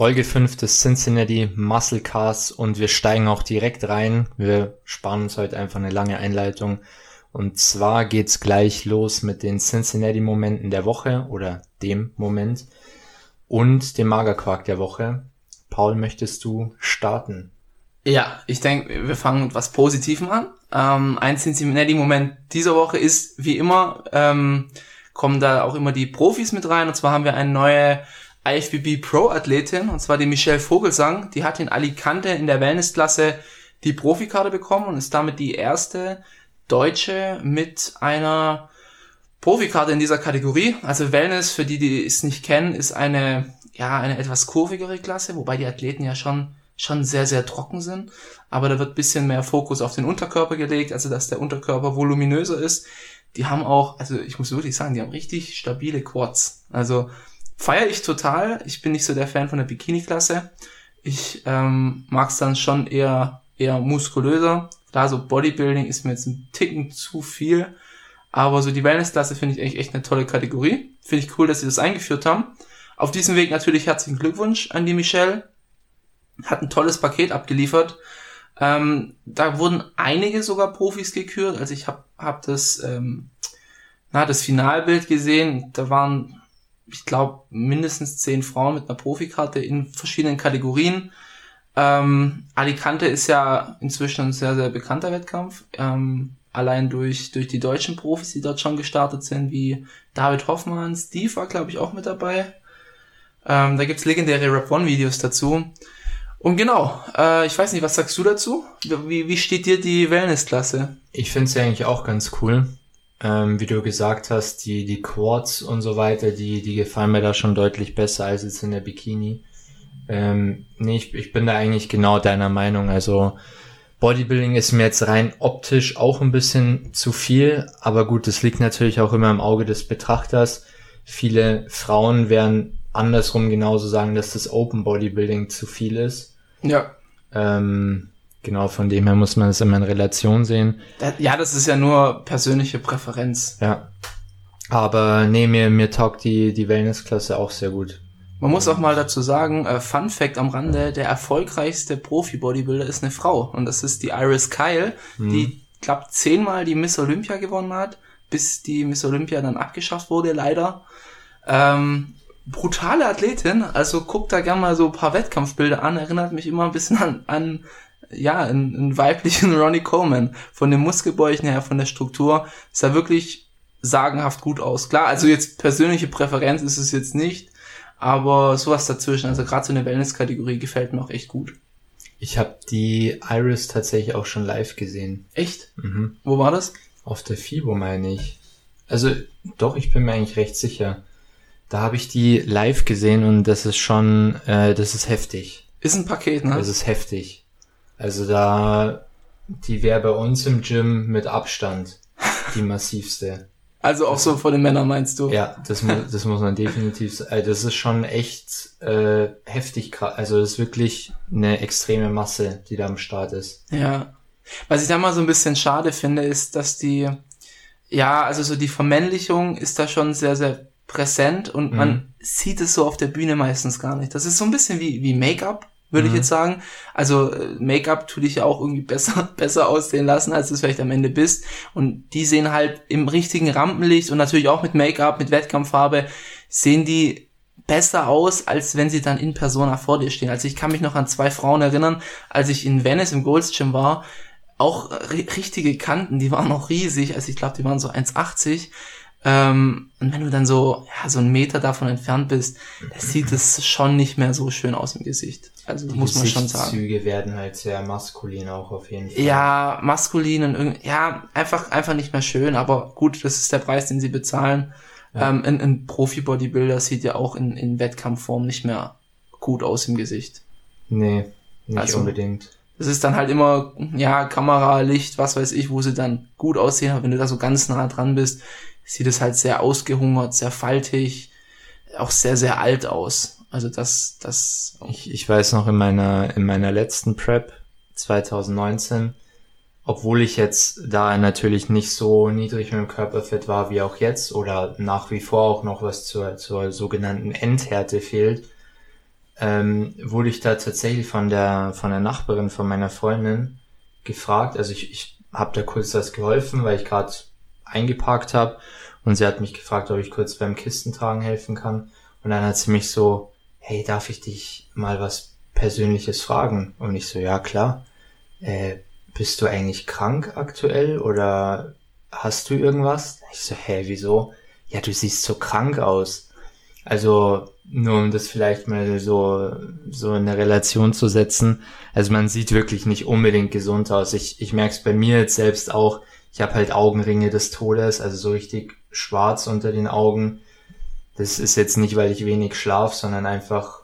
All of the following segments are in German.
Folge 5 des Cincinnati Muscle Cars und wir steigen auch direkt rein. Wir sparen uns heute einfach eine lange Einleitung. Und zwar geht's gleich los mit den Cincinnati Momenten der Woche oder dem Moment und dem Magerquark der Woche. Paul, möchtest du starten? Ja, ich denke, wir fangen mit was Positivem an. Ähm, ein Cincinnati-Moment dieser Woche ist, wie immer, ähm, kommen da auch immer die Profis mit rein. Und zwar haben wir eine neue IFBB Pro-Athletin, und zwar die Michelle Vogelsang. Die hat in Alicante in der Wellnessklasse die Profikarte bekommen und ist damit die erste Deutsche mit einer Profikarte in dieser Kategorie. Also Wellness, für die, die es nicht kennen, ist eine, ja, eine etwas kurvigere Klasse, wobei die Athleten ja schon, schon sehr, sehr trocken sind. Aber da wird bisschen mehr Fokus auf den Unterkörper gelegt, also dass der Unterkörper voluminöser ist. Die haben auch, also ich muss wirklich sagen, die haben richtig stabile Quads. Also feiere ich total. Ich bin nicht so der Fan von der Bikini-Klasse. Ich ähm, mag es dann schon eher, eher muskulöser. Da so Bodybuilding ist mir jetzt ein Ticken zu viel. Aber so die Wellness-Klasse finde ich echt, echt eine tolle Kategorie. Finde ich cool, dass sie das eingeführt haben. Auf diesem Weg natürlich herzlichen Glückwunsch an die Michelle. Hat ein tolles Paket abgeliefert. Ähm, da wurden einige sogar Profis gekürt. Also ich habe hab das, ähm, na, das Finalbild gesehen. Da waren ich glaube, mindestens zehn Frauen mit einer Profikarte in verschiedenen Kategorien. Ähm, Alicante ist ja inzwischen ein sehr, sehr bekannter Wettkampf. Ähm, allein durch, durch die deutschen Profis, die dort schon gestartet sind, wie David Hoffmann, Steve war, glaube ich, auch mit dabei. Ähm, da gibt's legendäre Rap-One-Videos dazu. Und genau, äh, ich weiß nicht, was sagst du dazu? Wie, wie steht dir die Wellness-Klasse? Ich finde sie eigentlich auch ganz cool ähm, wie du gesagt hast, die, die Quads und so weiter, die, die gefallen mir da schon deutlich besser als jetzt in der Bikini. Ähm, nee, ich, ich bin da eigentlich genau deiner Meinung. Also Bodybuilding ist mir jetzt rein optisch auch ein bisschen zu viel, aber gut, das liegt natürlich auch immer im Auge des Betrachters. Viele Frauen werden andersrum genauso sagen, dass das Open Bodybuilding zu viel ist. Ja. Ähm, Genau, von dem her muss man es immer in Relation sehen. Ja, das ist ja nur persönliche Präferenz. Ja. Aber nee, mir, mir taugt die, die Wellnessklasse auch sehr gut. Man muss auch mal dazu sagen, äh, Fun Fact am Rande, der erfolgreichste Profi-Bodybuilder ist eine Frau. Und das ist die Iris Kyle, mhm. die, glaub, zehnmal die Miss Olympia gewonnen hat, bis die Miss Olympia dann abgeschafft wurde, leider. Ähm, brutale Athletin, also guckt da gerne mal so ein paar Wettkampfbilder an, erinnert mich immer ein bisschen an, an ja, einen, einen weiblichen Ronnie Coleman. Von den Muskelbäuchen her, von der Struktur, sah wirklich sagenhaft gut aus. Klar, also jetzt persönliche Präferenz ist es jetzt nicht, aber sowas dazwischen, also gerade so eine Wellness-Kategorie gefällt mir auch echt gut. Ich habe die Iris tatsächlich auch schon live gesehen. Echt? Mhm. Wo war das? Auf der FIBO meine ich. Also doch, ich bin mir eigentlich recht sicher. Da habe ich die live gesehen und das ist schon, äh, das ist heftig. Ist ein Paket, ne? Das ist heftig. Also da, die wäre bei uns im Gym mit Abstand die massivste. Also auch so vor den Männern meinst du? Ja, das, mu das muss man definitiv sagen. Also das ist schon echt äh, heftig. Also das ist wirklich eine extreme Masse, die da am Start ist. Ja. Was ich da mal so ein bisschen schade finde, ist, dass die, ja, also so die Vermännlichung ist da schon sehr, sehr präsent und mhm. man sieht es so auf der Bühne meistens gar nicht. Das ist so ein bisschen wie, wie Make-up würde mhm. ich jetzt sagen. Also äh, Make-up tut dich ja auch irgendwie besser, besser aussehen lassen, als du es vielleicht am Ende bist. Und die sehen halt im richtigen Rampenlicht und natürlich auch mit Make-up, mit Wettkampffarbe, sehen die besser aus, als wenn sie dann in Persona vor dir stehen. Also ich kann mich noch an zwei Frauen erinnern, als ich in Venice im Gold's Gym war, auch richtige Kanten, die waren noch riesig, also ich glaube, die waren so 1,80 ähm, und wenn du dann so, ja, so einen Meter davon entfernt bist, sieht es schon nicht mehr so schön aus im Gesicht. Also Die muss man schon sagen. Die Züge werden halt sehr maskulin auch auf jeden Fall. Ja, maskulin und irgendwie, ja, einfach, einfach nicht mehr schön, aber gut, das ist der Preis, den sie bezahlen. Ja. Ähm, ein, ein Profi-Bodybuilder sieht ja auch in, in Wettkampfform nicht mehr gut aus im Gesicht. Nee, nicht also, unbedingt. Es ist dann halt immer, ja, Kamera, Licht, was weiß ich, wo sie dann gut aussehen, aber wenn du da so ganz nah dran bist, sieht es halt sehr ausgehungert, sehr faltig, auch sehr, sehr alt aus. Also das, das. Ich, ich weiß noch in meiner, in meiner letzten Prep 2019, obwohl ich jetzt da natürlich nicht so niedrig mit dem Körperfett war wie auch jetzt oder nach wie vor auch noch was zur, zur sogenannten Endhärte fehlt, ähm, wurde ich da tatsächlich von der von der Nachbarin von meiner Freundin gefragt. Also ich, ich habe da kurz das geholfen, weil ich gerade eingeparkt habe und sie hat mich gefragt, ob ich kurz beim Kistentragen helfen kann. Und dann hat sie mich so, hey, darf ich dich mal was Persönliches fragen? Und ich so, ja klar. Äh, bist du eigentlich krank aktuell oder hast du irgendwas? Ich so, hä, wieso? Ja, du siehst so krank aus. Also nur um das vielleicht mal so so in eine Relation zu setzen. Also man sieht wirklich nicht unbedingt gesund aus. Ich ich merke es bei mir jetzt selbst auch. Ich habe halt Augenringe des Todes, also so richtig schwarz unter den Augen. Das ist jetzt nicht, weil ich wenig schlaf, sondern einfach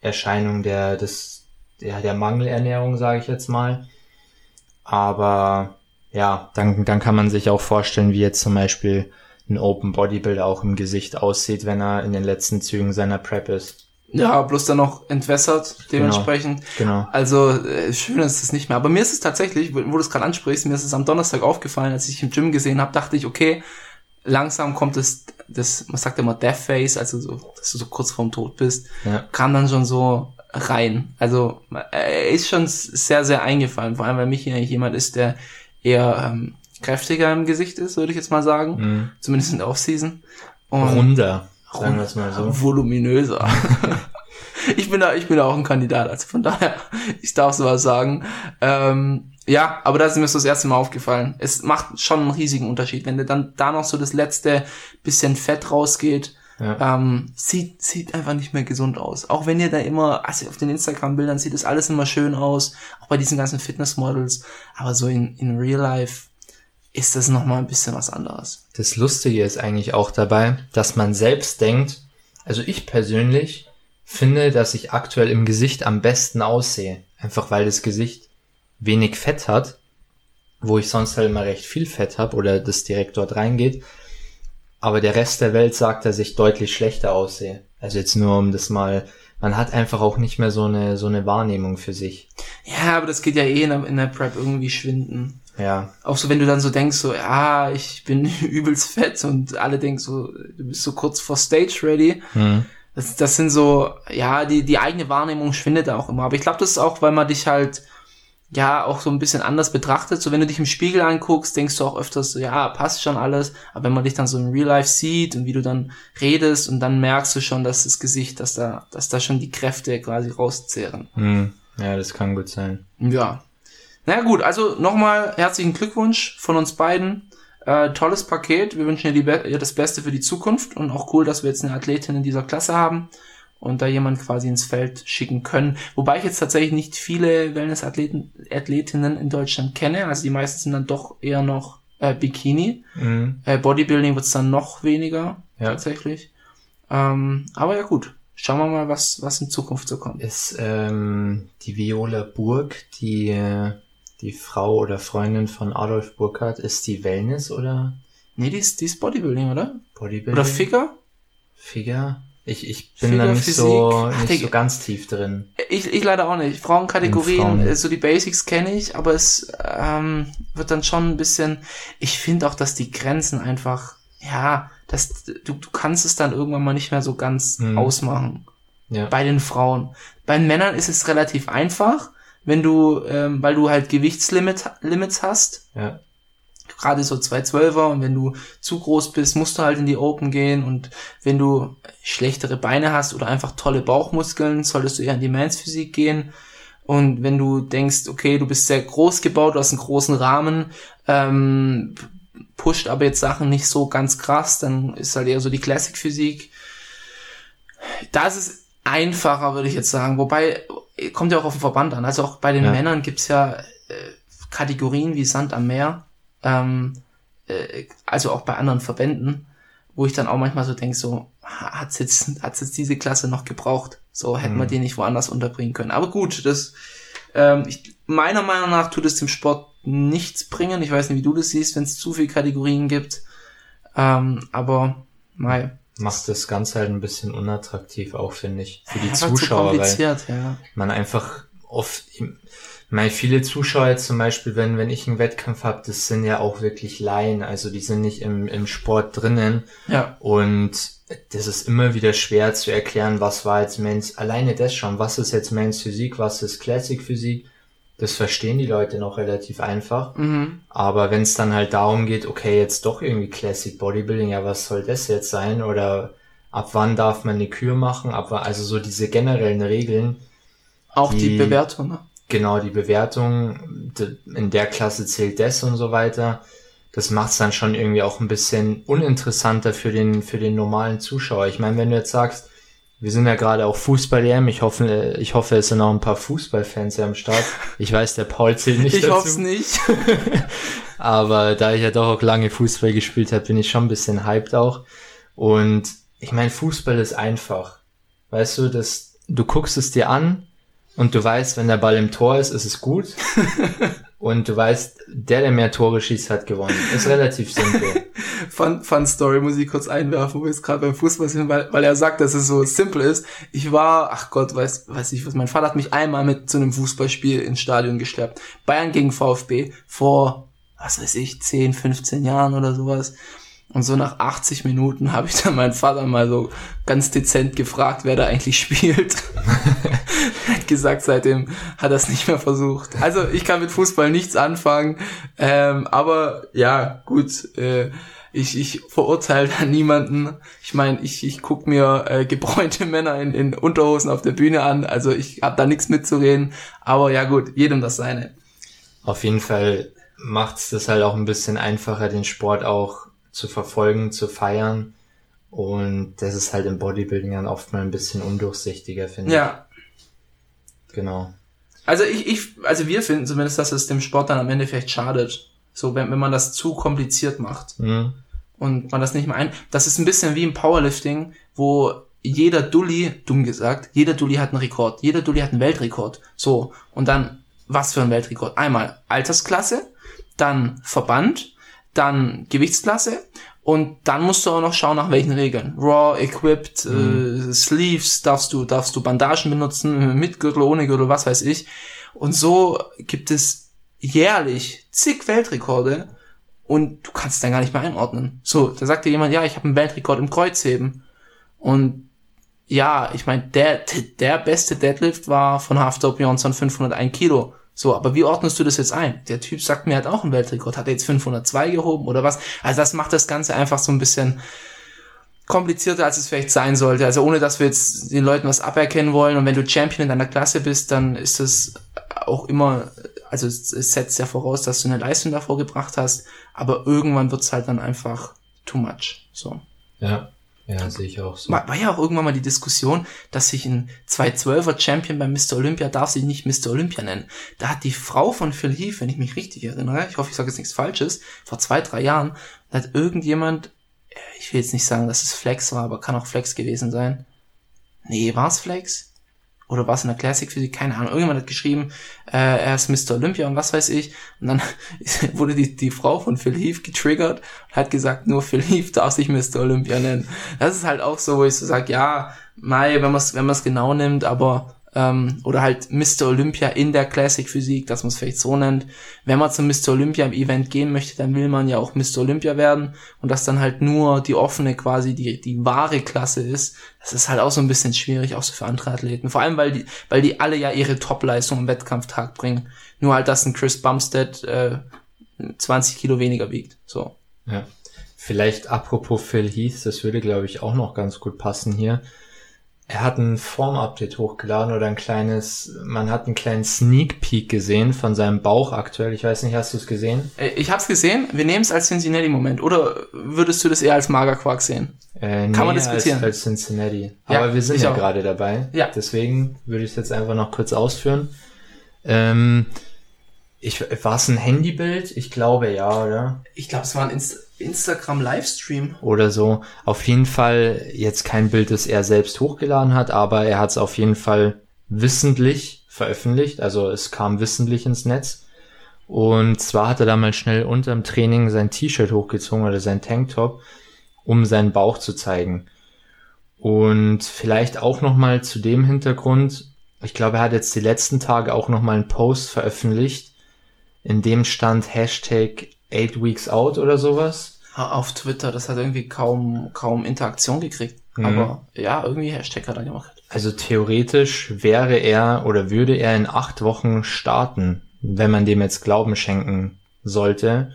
Erscheinung der des der der Mangelernährung, sage ich jetzt mal. Aber ja, dann dann kann man sich auch vorstellen, wie jetzt zum Beispiel ein Open Bodybuilder auch im Gesicht aussieht, wenn er in den letzten Zügen seiner Prep ist. Ja, bloß dann noch entwässert dementsprechend. Genau. genau. Also äh, schön ist es nicht mehr. Aber mir ist es tatsächlich, wo, wo du es gerade ansprichst, mir ist es am Donnerstag aufgefallen, als ich im Gym gesehen habe, dachte ich, okay, langsam kommt es, das, man sagt immer Death Face, also so, dass du so kurz vorm Tod bist, ja. kam dann schon so rein. Also er ist schon sehr, sehr eingefallen, vor allem weil Michi eigentlich jemand ist, der eher ähm, kräftiger im Gesicht ist, würde ich jetzt mal sagen. Mhm. Zumindest in der Offseason. Und Runder, sagen wir es mal so. Voluminöser. ich bin da, ich bin da auch ein Kandidat, also von daher, ich darf sowas sagen. Ähm, ja, aber da ist mir so das erste Mal aufgefallen. Es macht schon einen riesigen Unterschied, wenn dann da noch so das letzte bisschen Fett rausgeht. Ja. Ähm, sieht, sieht einfach nicht mehr gesund aus. Auch wenn ihr da immer, also auf den Instagram-Bildern sieht das alles immer schön aus, auch bei diesen ganzen Fitness-Models, aber so in, in Real Life ist das nochmal ein bisschen was anderes. Das Lustige ist eigentlich auch dabei, dass man selbst denkt, also ich persönlich finde, dass ich aktuell im Gesicht am besten aussehe. Einfach weil das Gesicht wenig Fett hat, wo ich sonst halt immer recht viel Fett habe oder das direkt dort reingeht. Aber der Rest der Welt sagt, dass ich deutlich schlechter aussehe. Also jetzt nur um das mal, man hat einfach auch nicht mehr so eine, so eine Wahrnehmung für sich. Ja, aber das geht ja eh in der, in der Prep irgendwie schwinden. Ja. Auch so, wenn du dann so denkst, so, ja, ich bin übelst fett und alle denken so, du bist so kurz vor Stage ready. Mhm. Das, das sind so, ja, die, die eigene Wahrnehmung schwindet auch immer. Aber ich glaube, das ist auch, weil man dich halt, ja, auch so ein bisschen anders betrachtet. So, wenn du dich im Spiegel anguckst, denkst du auch öfters so, ja, passt schon alles. Aber wenn man dich dann so im Real Life sieht und wie du dann redest und dann merkst du schon, dass das Gesicht, dass da, dass da schon die Kräfte quasi rauszehren. Mhm. Ja, das kann gut sein. Ja, naja gut, also nochmal herzlichen Glückwunsch von uns beiden. Äh, tolles Paket. Wir wünschen dir, dir das Beste für die Zukunft und auch cool, dass wir jetzt eine Athletin in dieser Klasse haben und da jemand quasi ins Feld schicken können. Wobei ich jetzt tatsächlich nicht viele Wellness-Athletinnen in Deutschland kenne. Also die meisten sind dann doch eher noch äh, Bikini. Mhm. Äh, Bodybuilding wird's dann noch weniger ja. tatsächlich. Ähm, aber ja gut, schauen wir mal, was, was in Zukunft so kommt. Ist ähm, die Viola Burg, die äh, die Frau oder Freundin von Adolf Burkhardt, ist die Wellness oder? Nee, die ist, die ist Bodybuilding, oder? Bodybuilding. Oder Figure? Figure? Ich, ich bin Figure, da nicht, Physik. so, nicht Ach, so ganz tief drin. Ich, ich leider auch nicht. Frauenkategorien, Frauen. so die Basics kenne ich, aber es ähm, wird dann schon ein bisschen. Ich finde auch, dass die Grenzen einfach, ja, dass du, du kannst es dann irgendwann mal nicht mehr so ganz hm. ausmachen. Ja. Bei den Frauen. Bei den Männern ist es relativ einfach wenn du, ähm, weil du halt Gewichtslimits Limits hast. Ja. Gerade so 212er und wenn du zu groß bist, musst du halt in die Open gehen und wenn du schlechtere Beine hast oder einfach tolle Bauchmuskeln, solltest du eher in die Mans Physik gehen. Und wenn du denkst, okay, du bist sehr groß gebaut, du hast einen großen Rahmen, ähm, pusht aber jetzt Sachen nicht so ganz krass, dann ist halt eher so die Classic Physik. Da ist es einfacher, würde ich jetzt sagen. Wobei, kommt ja auch auf den Verband an. Also auch bei den ja. Männern gibt's ja äh, Kategorien wie Sand am Meer, ähm, äh, also auch bei anderen Verbänden, wo ich dann auch manchmal so denke, so, hat's jetzt, hat's jetzt diese Klasse noch gebraucht? So hätten mhm. wir die nicht woanders unterbringen können. Aber gut, das, ähm, ich, meiner Meinung nach tut es dem Sport nichts bringen. Ich weiß nicht, wie du das siehst, wenn es zu viele Kategorien gibt. Ähm, aber, mal macht das Ganze halt ein bisschen unattraktiv auch, finde ich, für die ja, Zuschauer, weil ja. man einfach oft, Meine viele Zuschauer zum Beispiel, wenn, wenn ich einen Wettkampf habe, das sind ja auch wirklich Laien, also die sind nicht im, im Sport drinnen. Ja. Und das ist immer wieder schwer zu erklären, was war jetzt Men's, alleine das schon, was ist jetzt Men's Physik, was ist Classic Physik, das verstehen die Leute noch relativ einfach. Mhm. Aber wenn es dann halt darum geht, okay, jetzt doch irgendwie Classic Bodybuilding, ja, was soll das jetzt sein? Oder ab wann darf man eine Kür machen? Ab wann, also so diese generellen Regeln. Auch die, Die- Bewertung, ne? Genau, die Bewertung, in der Klasse zählt das und so weiter. Das macht es dann schon irgendwie auch ein bisschen uninteressanter für den, für den normalen Zuschauer. Ich meine, wenn du jetzt sagst, wir sind ja gerade auch Fußball-EM, ich hoffe, ich hoffe, es sind auch ein paar Fußballfans ja am Start. Ich weiß, der Paul zählt nicht Ich hoffe es nicht. Aber da ich ja doch auch lange Fußball gespielt habe, bin ich schon ein bisschen hyped auch. Und ich meine, Fußball ist einfach. Weißt du, das, du guckst es dir an und du weißt, wenn der Ball im Tor ist, ist es gut. und du weißt, der, der mehr Tore schießt, hat gewonnen. Ist relativ simpel. Fun, Fun Story muss ich kurz einwerfen, wo wir jetzt gerade beim Fußball sind, weil, weil er sagt, dass es so simpel ist. Ich war, ach Gott, weiß, weiß ich was, mein Vater hat mich einmal mit zu einem Fußballspiel ins Stadion geschleppt. Bayern gegen VfB vor, was weiß ich, 10, 15 Jahren oder sowas. Und so nach 80 Minuten habe ich dann meinen Vater mal so ganz dezent gefragt, wer da eigentlich spielt. er hat gesagt, seitdem hat er es nicht mehr versucht. Also ich kann mit Fußball nichts anfangen, ähm, aber ja, gut, äh, ich, ich verurteile da niemanden. Ich meine, ich, ich guck mir äh, gebräunte Männer in, in Unterhosen auf der Bühne an, also ich habe da nichts mitzureden, aber ja gut, jedem das seine. Auf jeden Fall macht's das halt auch ein bisschen einfacher, den Sport auch zu verfolgen, zu feiern. Und das ist halt im Bodybuilding dann oft mal ein bisschen undurchsichtiger, finde Ja, ich. Genau. Also ich, ich, also wir finden zumindest, dass es dem Sport dann am Ende vielleicht schadet. So, wenn, wenn man das zu kompliziert macht Mhm. und man das nicht mehr ein. Das ist ein bisschen wie im Powerlifting, wo jeder Dulli, dumm gesagt, jeder Dulli hat einen Rekord. Jeder Dulli hat einen Weltrekord. So. Und dann, was für ein Weltrekord? Einmal Altersklasse, dann Verband, dann Gewichtsklasse und dann musst du auch noch schauen, nach welchen Regeln. Raw, Equipped, äh, Sleeves, darfst du, darfst du Bandagen benutzen, mit Gürtel, ohne Gürtel, was weiß ich. Und so gibt es jährlich zig Weltrekorde und du kannst dann gar nicht mehr einordnen. So, da sagt dir jemand, ja, ich habe einen Weltrekord im Kreuzheben. Und ja, ich meine, der, der beste Deadlift war von Haftor Bjornsson 501 Kilo. So, aber wie ordnest du das jetzt ein? Der Typ sagt mir, hat auch einen Weltrekord. Hat er jetzt 502 gehoben oder was? Also das macht das Ganze einfach so ein bisschen komplizierter, als es vielleicht sein sollte. Also ohne, dass wir jetzt den Leuten was aberkennen wollen. Und wenn du Champion in deiner Klasse bist, dann ist es auch immer, also es, es setzt ja voraus, dass du eine Leistung davor gebracht hast. Aber irgendwann wird's halt dann einfach too much. So. Ja. Ja, sehe ich auch so. War, war ja auch irgendwann mal die Diskussion, dass sich ein 212er Champion beim Mr. Olympia darf sich nicht Mr. Olympia nennen. Da hat die Frau von Phil Heath, wenn ich mich richtig erinnere, ich hoffe, ich sage jetzt nichts Falsches, vor zwei, drei Jahren, hat irgendjemand, äh, ich will jetzt nicht sagen, dass es Flex war, aber kann auch Flex gewesen sein. Nee, war es Flex? Oder war es in der Classic Physik? Keine Ahnung. Irgendjemand hat geschrieben, äh, er ist Mr. Olympia und was weiß ich. Und dann wurde die, die Frau von Phil Heath getriggert und hat gesagt, nur Phil Heath darf sich Mr. Olympia nennen. Das ist halt auch so, wo ich so sage, ja, Mai, wenn man es wenn man's genau nimmt, aber ähm, oder halt Mr. Olympia in der Classic Physik, dass man es vielleicht so nennt. Wenn man zum Mr. Olympia im Event gehen möchte, dann will man ja auch Mr. Olympia werden und dass dann halt nur die offene quasi die die wahre Klasse ist. Das ist halt auch so ein bisschen schwierig, auch so für andere Athleten. Vor allem, weil die weil die alle ja ihre Topleistung im Wettkampftag bringen. Nur halt, dass ein Chris Bumstead äh, 20 Kilo weniger wiegt. So. Ja. Vielleicht apropos Phil Heath, das würde, glaube ich, auch noch ganz gut passen hier. Er hat ein Form-Update hochgeladen oder ein kleines, man hat einen kleinen Sneak Peek gesehen von seinem Bauch aktuell. Ich weiß nicht, hast du es gesehen? Äh, Ich hab's gesehen, wir nehmen es als Cincinnati-Moment. Oder würdest du das eher als Magerquark sehen? Äh, Kann man nee, diskutieren. Als, als Cincinnati. Ja, Aber wir sind ja auch. gerade dabei. Ja. Deswegen würde ich es jetzt einfach noch kurz ausführen. Ähm, ich, war es ein Handybild? Ich glaube ja, oder? Ich glaube, es war ein Inst Instagram-Livestream. oder so. Auf jeden Fall jetzt kein Bild, das er selbst hochgeladen hat, aber er hat es auf jeden Fall wissentlich veröffentlicht. Also es kam wissentlich ins Netz. Und zwar hat er da mal schnell unterm Training sein T-Shirt hochgezogen oder sein Tanktop, um seinen Bauch zu zeigen. Und vielleicht auch noch mal zu dem Hintergrund, ich glaube, er hat jetzt die letzten Tage auch nochmal einen Post veröffentlicht, in dem stand Hashtag 8 Weeks Out oder sowas. Auf Twitter, das hat irgendwie kaum, kaum Interaktion gekriegt. Mhm. Aber ja, irgendwie Hashtag hat er gemacht. Also theoretisch wäre er oder würde er in acht Wochen starten, wenn man dem jetzt Glauben schenken sollte.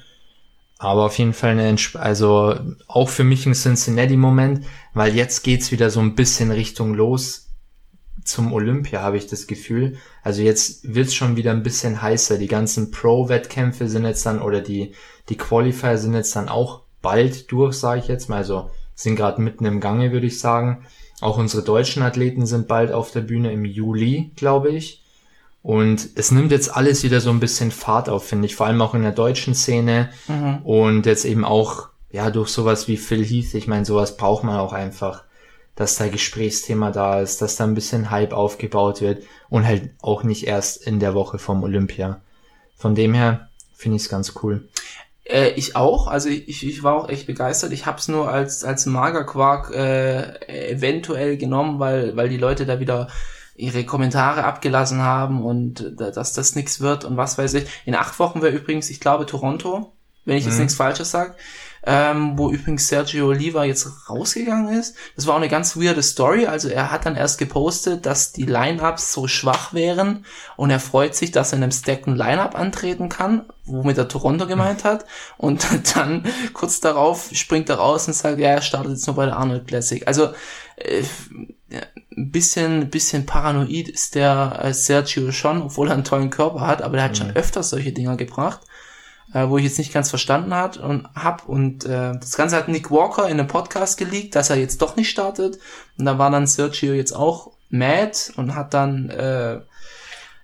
Aber auf jeden Fall eine, Entsp also auch für mich ein Cincinnati-Moment, weil jetzt geht's wieder so ein bisschen Richtung los zum Olympia, habe ich das Gefühl. Also jetzt wird's schon wieder ein bisschen heißer. Die ganzen Pro-Wettkämpfe sind jetzt dann, oder die, die Qualifier sind jetzt dann auch bald durch, sage ich jetzt mal. Also sind gerade mitten im Gange, würde ich sagen. Auch unsere deutschen Athleten sind bald auf der Bühne im Juli, glaube ich. Und es nimmt jetzt alles wieder so ein bisschen Fahrt auf, finde ich, vor allem auch in der deutschen Szene. Mhm. Und jetzt eben auch, ja, durch sowas wie Phil Heath, ich meine, sowas braucht man auch einfach, dass da Gesprächsthema da ist, dass da ein bisschen Hype aufgebaut wird und halt auch nicht erst in der Woche vom Olympia. Von dem her finde ich es ganz cool. Äh, ich auch, also ich, ich war auch echt begeistert. Ich habe es nur als, als Magerquark äh, eventuell genommen, weil, weil die Leute da wieder ihre Kommentare abgelassen haben und dass das nichts wird und was weiß ich. In acht Wochen wäre übrigens, ich glaube, Toronto, wenn ich jetzt mhm. nichts Falsches sage, ähm, wo übrigens Sergio Oliva jetzt rausgegangen ist. Das war auch eine ganz weirde Story. Also er hat dann erst gepostet, dass die Lineups so schwach wären und er freut sich, dass er in einem stackten Lineup antreten kann, womit er Toronto gemeint hat. Und dann kurz darauf springt er raus und sagt, ja, er startet jetzt nur bei der Arnold Classic. Also äh, ein bisschen, bisschen paranoid ist der äh, Sergio schon, obwohl er einen tollen Körper hat, aber er hat mhm. schon öfters solche Dinger gebracht, äh, wo ich jetzt nicht ganz verstanden hat und hab. Und äh, das Ganze hat Nick Walker in einem Podcast geleakt, dass er jetzt doch nicht startet. Und da war dann Sergio jetzt auch mad und hat dann äh,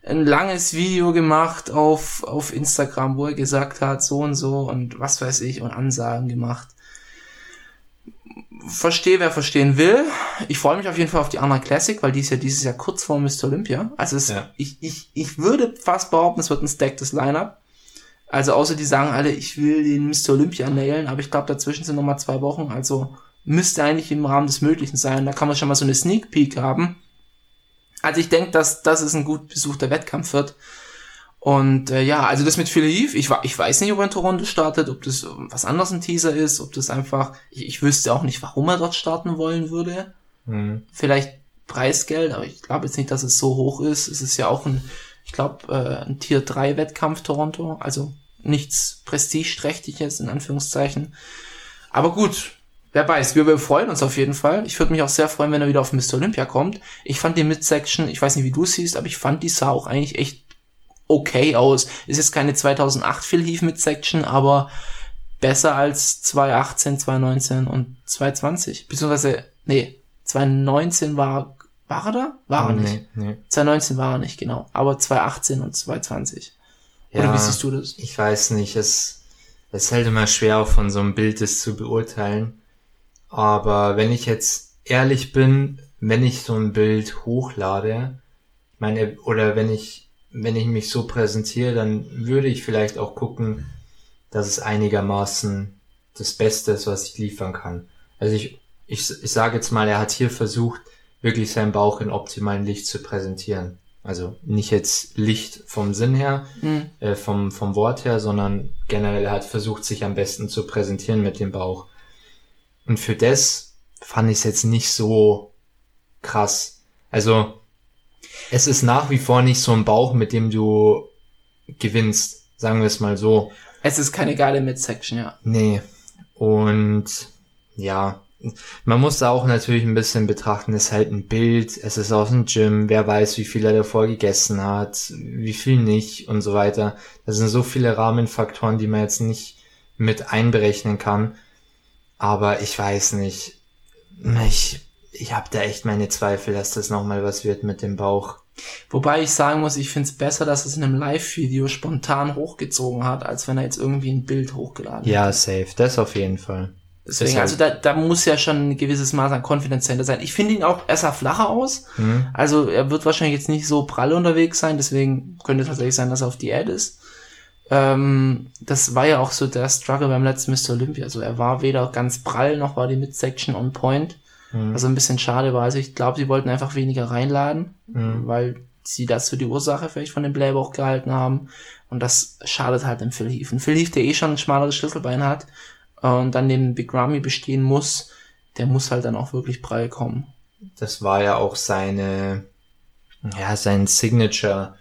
ein langes Video gemacht auf, auf Instagram, wo er gesagt hat, so und so und was weiß ich und Ansagen gemacht verstehe, wer verstehen will. Ich freue mich auf jeden Fall auf die Anna Classic, weil die ist ja dieses Jahr kurz vor Mr. Olympia. Also es, ja. ich, ich, ich würde fast behaupten, es wird ein stacktes Lineup. Also außer die sagen alle, ich will den Mr. Olympia nailen, aber ich glaube, dazwischen sind nochmal zwei Wochen, also müsste eigentlich im Rahmen des Möglichen sein. Da kann man schon mal so eine Sneak Peek haben. Also ich denke, dass das ist ein gut besuchter Wettkampf wird. Und äh, ja, also das mit Phil Heath, ich, ich weiß nicht, ob er in Toronto startet, ob das was anderes ein Teaser ist, ob das einfach, ich, ich wüsste auch nicht, warum er dort starten wollen würde. Mhm. Vielleicht Preisgeld, aber ich glaube jetzt nicht, dass es so hoch ist. Es ist ja auch ein, ich glaube, äh, ein Tier 3 Wettkampf Toronto, also nichts prestigeträchtiges in Anführungszeichen. Aber gut, wer weiß, wir, wir freuen uns auf jeden Fall. Ich würde mich auch sehr freuen, wenn er wieder auf Mr. Olympia kommt. Ich fand die Midsection, ich weiß nicht, wie du siehst, aber ich fand die sah auch eigentlich echt okay aus. Ist jetzt keine 2008 Phil Heath mit Section, aber besser als 2018, 2019 und 2020. Beziehungsweise, nee, 2019 war, war er da? War er oh, nicht. Nee, nee. 2019 war er nicht, genau. Aber 2018 und 2020. Ja, Oder wie siehst du das? Ich weiß nicht, es, es ist halt immer schwer, auch von so einem Bild das zu beurteilen. Aber wenn ich jetzt ehrlich bin, wenn ich so ein Bild hochlade, meine, oder wenn ich wenn ich mich so präsentiere, dann würde ich vielleicht auch gucken, dass es einigermaßen das Beste ist, was ich liefern kann. Also ich, ich, ich sage jetzt mal, er hat hier versucht, wirklich seinen Bauch in optimalen Licht zu präsentieren. Also nicht jetzt Licht vom Sinn her, mhm. äh, vom, vom Wort her, sondern generell er hat versucht, sich am besten zu präsentieren mit dem Bauch. Und für das fand ich es jetzt nicht so krass. Also es ist nach wie vor nicht so ein Bauch, mit dem du gewinnst, sagen wir es mal so. Es ist keine geile Midsection, ja. Nee. Und ja, man muss da auch natürlich ein bisschen betrachten, es ist halt ein Bild, es ist aus dem Gym, wer weiß, wie viel er davor gegessen hat, wie viel nicht und so weiter. Das sind so viele Rahmenfaktoren, die man jetzt nicht mit einberechnen kann. Aber ich weiß nicht. Ich ich habe da echt meine Zweifel, dass das nochmal was wird mit dem Bauch. Wobei ich sagen muss, ich finde es besser, dass es in einem Live-Video spontan hochgezogen hat, als wenn er jetzt irgendwie ein Bild hochgeladen hat. Ja, safe. Das auf jeden Fall. Deswegen, also da, da muss ja schon ein gewisses Maß an Confidence dahinter sein. Ich finde ihn auch, er sah flacher aus. Mhm. Also er wird wahrscheinlich jetzt nicht so prall unterwegs sein, deswegen könnte tatsächlich sein, dass er auf Diät ist. Ähm, das war ja auch so der Struggle beim letzten Mr. Olympia. Also er war weder ganz prall, noch war die Midsection on point. Mhm. Also ein bisschen schade war. Also ich glaube, sie wollten einfach weniger reinladen, mhm. weil sie das für die Ursache vielleicht von dem Blähbauch gehalten haben. Und das schadet halt dem Phil Heath. Und Phil Heath, der eh schon ein schmaleres Schlüsselbein hat äh, und dann neben Big Ramy bestehen muss, der muss halt dann auch wirklich prall kommen. Das war ja auch seine, ja, sein Signature,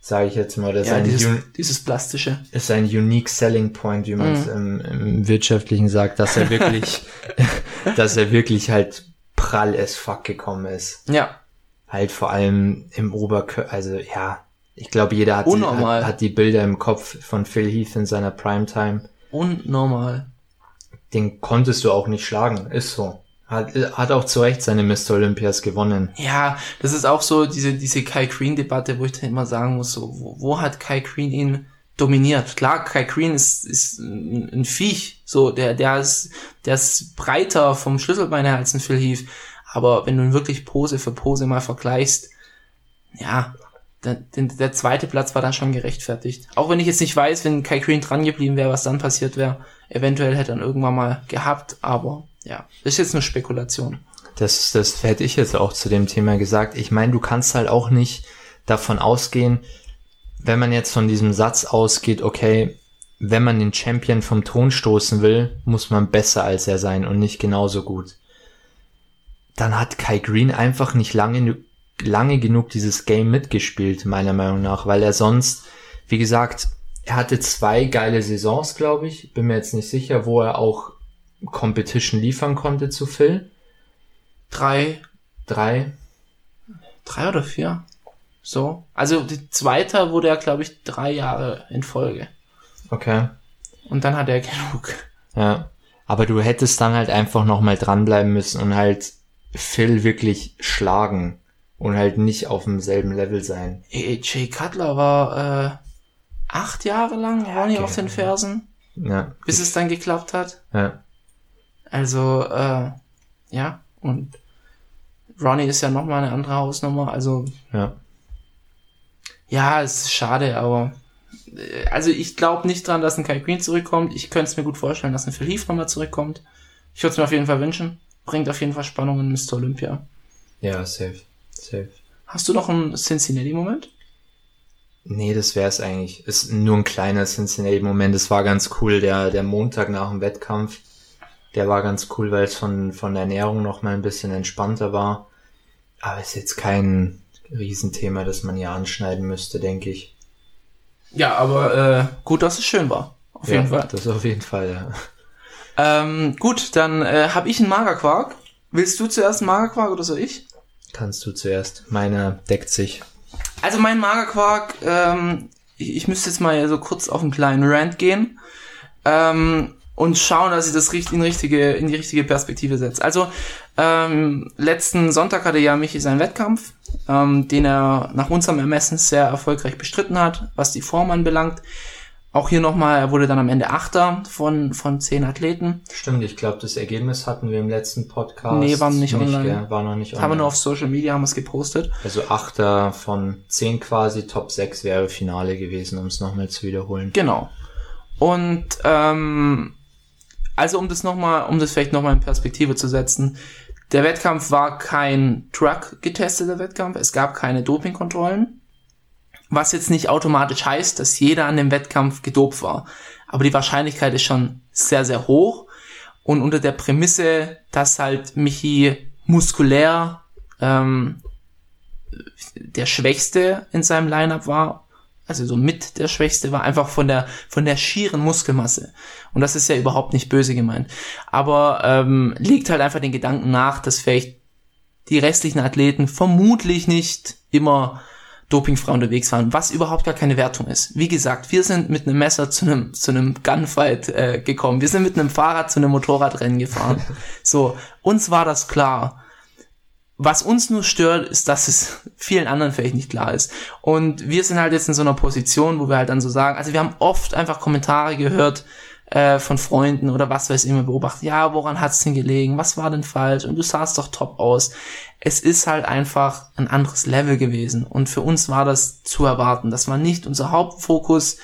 sage ich jetzt mal, das Ja, sein, dieses, dieses plastische. ist sein unique selling point, wie man es im, im Wirtschaftlichen sagt, dass er wirklich, dass er wirklich halt prall as fuck gekommen ist. Ja, Halt vor allem im Oberkörper, also ja, ich glaube, jeder hat die, hat, hat die Bilder im Kopf von Phil Heath in seiner Primetime. unnormal. Den konntest du auch nicht schlagen, ist so. Hat, hat auch zu Recht seine Mr. Olympias gewonnen. Ja, das ist auch so diese, diese Kai Green-Debatte, wo ich dann immer sagen muss, so, wo, wo hat Kai Green ihn dominiert? Klar, Kai Green ist, ist ein, Viech, so, der, der ist, der ist breiter vom Schlüsselbein her als ein Phil Heath. Aber wenn du ihn wirklich Pose für Pose mal vergleichst, ja, der, der, zweite Platz war dann schon gerechtfertigt. Auch wenn ich jetzt nicht weiß, wenn Kai Green dran geblieben wäre, was dann passiert wäre. Eventuell hätte er ihn irgendwann mal gehabt, aber ja, das ist jetzt nur Spekulation. Das, das hätte ich jetzt auch zu dem Thema gesagt. Ich meine, du kannst halt auch nicht davon ausgehen, wenn man jetzt von diesem Satz ausgeht, okay, wenn man den Champion vom Thron stoßen will, muss man besser als er sein und nicht genauso gut. Dann hat Kai Green einfach nicht lange, lange genug dieses Game mitgespielt, meiner Meinung nach, weil er sonst, wie gesagt, er hatte zwei geile Saisons, glaube ich, bin mir jetzt nicht sicher, wo er auch Competition liefern konnte zu Phil. Drei, Drei. drei oder vier. So. Also die zweite wurde er, glaube ich, drei Jahre in Folge. Okay. Und dann hat er genug. Ja. Aber du hättest dann halt einfach nochmal dranbleiben müssen und halt Phil wirklich schlagen und halt nicht auf demselben Level sein. Ey, Jay Cutler war äh, acht Jahre lang Ronnie auf den. Fersen, Ja. bis es dann geklappt hat. Ja. Also, äh, ja. Und Ronnie ist ja nochmal eine andere Hausnummer. Also, Ja. ja, es ist schade, aber äh, also ich glaube nicht dran, dass ein Kai Green zurückkommt. Ich könnte es mir gut vorstellen, dass ein Phil Heath nochmal zurückkommt. Ich würde es mir auf jeden Fall wünschen. Bringt auf jeden Fall Spannung in Mr. Olympia. Ja, safe. Safe. Hast du noch einen Cincinnati-Moment? Nee, das wär's eigentlich. Ist nur ein kleiner Cincinnati-Moment. Es war ganz cool. Der, der Montag nach dem Wettkampf, der war ganz cool, weil es von, von der Ernährung noch mal ein bisschen entspannter war. Aber ist jetzt kein Riesenthema, das man hier anschneiden müsste, denke ich. Ja, aber äh, gut, dass es schön war. Auf ja, jeden Fall. Das auf jeden Fall, ja. Ähm, gut, dann äh, habe ich einen Magerquark. Willst du zuerst einen Magerquark oder soll ich? Kannst du zuerst. Meiner deckt sich. Also mein Magerquark, ähm, ich, ich müsste jetzt mal so kurz auf einen kleinen Rant gehen ähm, und schauen, dass ich das in, richtige, in die richtige Perspektive setze. Also ähm, letzten Sonntag hatte ja Michi seinen Wettkampf, ähm, den er nach unserem Ermessen sehr erfolgreich bestritten hat, was die Form anbelangt. Auch hier nochmal, er wurde dann am Ende Achter von, von zehn Athleten. Stimmt, ich glaube, das Ergebnis hatten wir im letzten Podcast. Nee, war nicht online. gell? War noch nicht Das haben wir online. nur auf Social Media, haben wir es gepostet. also Achter von zehn quasi, Top 6 wäre Finale gewesen, um es nochmal zu wiederholen. Genau. Und ähm, also um das noch mal, um das vielleicht nochmal in Perspektive zu setzen, der Wettkampf war kein Truck getesteter Wettkampf, es gab keine Dopingkontrollen, was jetzt nicht automatisch heißt, dass jeder an dem Wettkampf gedopt war. Aber die Wahrscheinlichkeit ist schon sehr, sehr hoch. Und unter der Prämisse, dass halt Michi muskulär ähm, der Schwächste in seinem Lineup war, also so mit der Schwächste war, einfach von der von der schieren Muskelmasse. Und das ist ja überhaupt nicht böse gemeint. Aber ähm, legt halt einfach den Gedanken nach, dass vielleicht die restlichen Athleten vermutlich nicht immer dopingfrei unterwegs waren, was überhaupt gar keine Wertung ist. Wie gesagt, wir sind mit einem Messer zu einem zu einem Gunfight äh, gekommen. Wir sind mit einem Fahrrad zu einem Motorradrennen gefahren. so, uns war das klar. Was uns nur stört, ist, dass es vielen anderen vielleicht nicht klar ist. Und wir sind halt jetzt in so einer Position, wo wir halt dann so sagen, also wir haben oft einfach Kommentare gehört äh, von Freunden oder was weiß ich immer beobachtet, ja, woran hat's denn gelegen? Was war denn falsch? Und du sahst doch top aus. Es ist halt einfach ein anderes Level gewesen. Und für uns war das zu erwarten. Das war nicht unser Hauptfokus.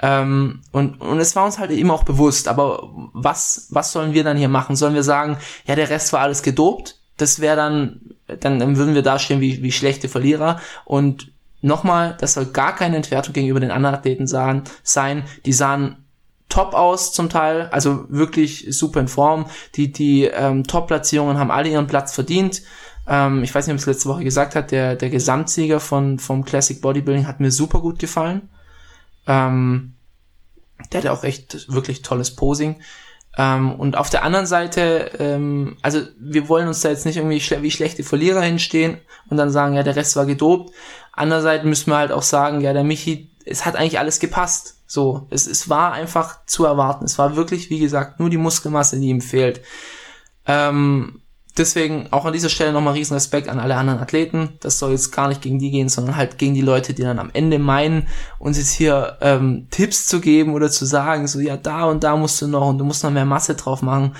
Ähm, und, und es war uns halt eben auch bewusst. Aber was, was sollen wir dann hier machen? Sollen wir sagen, ja, der Rest war alles gedopt? Das wäre dann dann, dann würden wir dastehen wie, wie schlechte Verlierer und nochmal, das soll gar keine Entwertung gegenüber den anderen Athleten sein, sein. Die sahen top aus zum Teil, also wirklich super in Form. Die, die ähm, Top-Platzierungen haben alle ihren Platz verdient. Ähm, ich weiß nicht, ob es letzte Woche gesagt hat, der, der Gesamtsieger von, vom Classic Bodybuilding hat mir super gut gefallen. Ähm, der hatte auch echt wirklich tolles Posing. Ähm, und auf der anderen Seite, ähm, also wir wollen uns da jetzt nicht irgendwie schle wie schlechte Verlierer hinstehen und dann sagen, ja, der Rest war gedopt. Andererseits müssen wir halt auch sagen, ja, der Michi, es hat eigentlich alles gepasst. So, es, es war einfach zu erwarten. Es war wirklich, wie gesagt, nur die Muskelmasse, die ihm fehlt. Ähm, deswegen auch an dieser Stelle nochmal riesen Respekt an alle anderen Athleten. Das soll jetzt gar nicht gegen die gehen, sondern halt gegen die Leute, die dann am Ende meinen, uns jetzt hier ähm, Tipps zu geben oder zu sagen, so ja, da und da musst du noch und du musst noch mehr Masse drauf machen.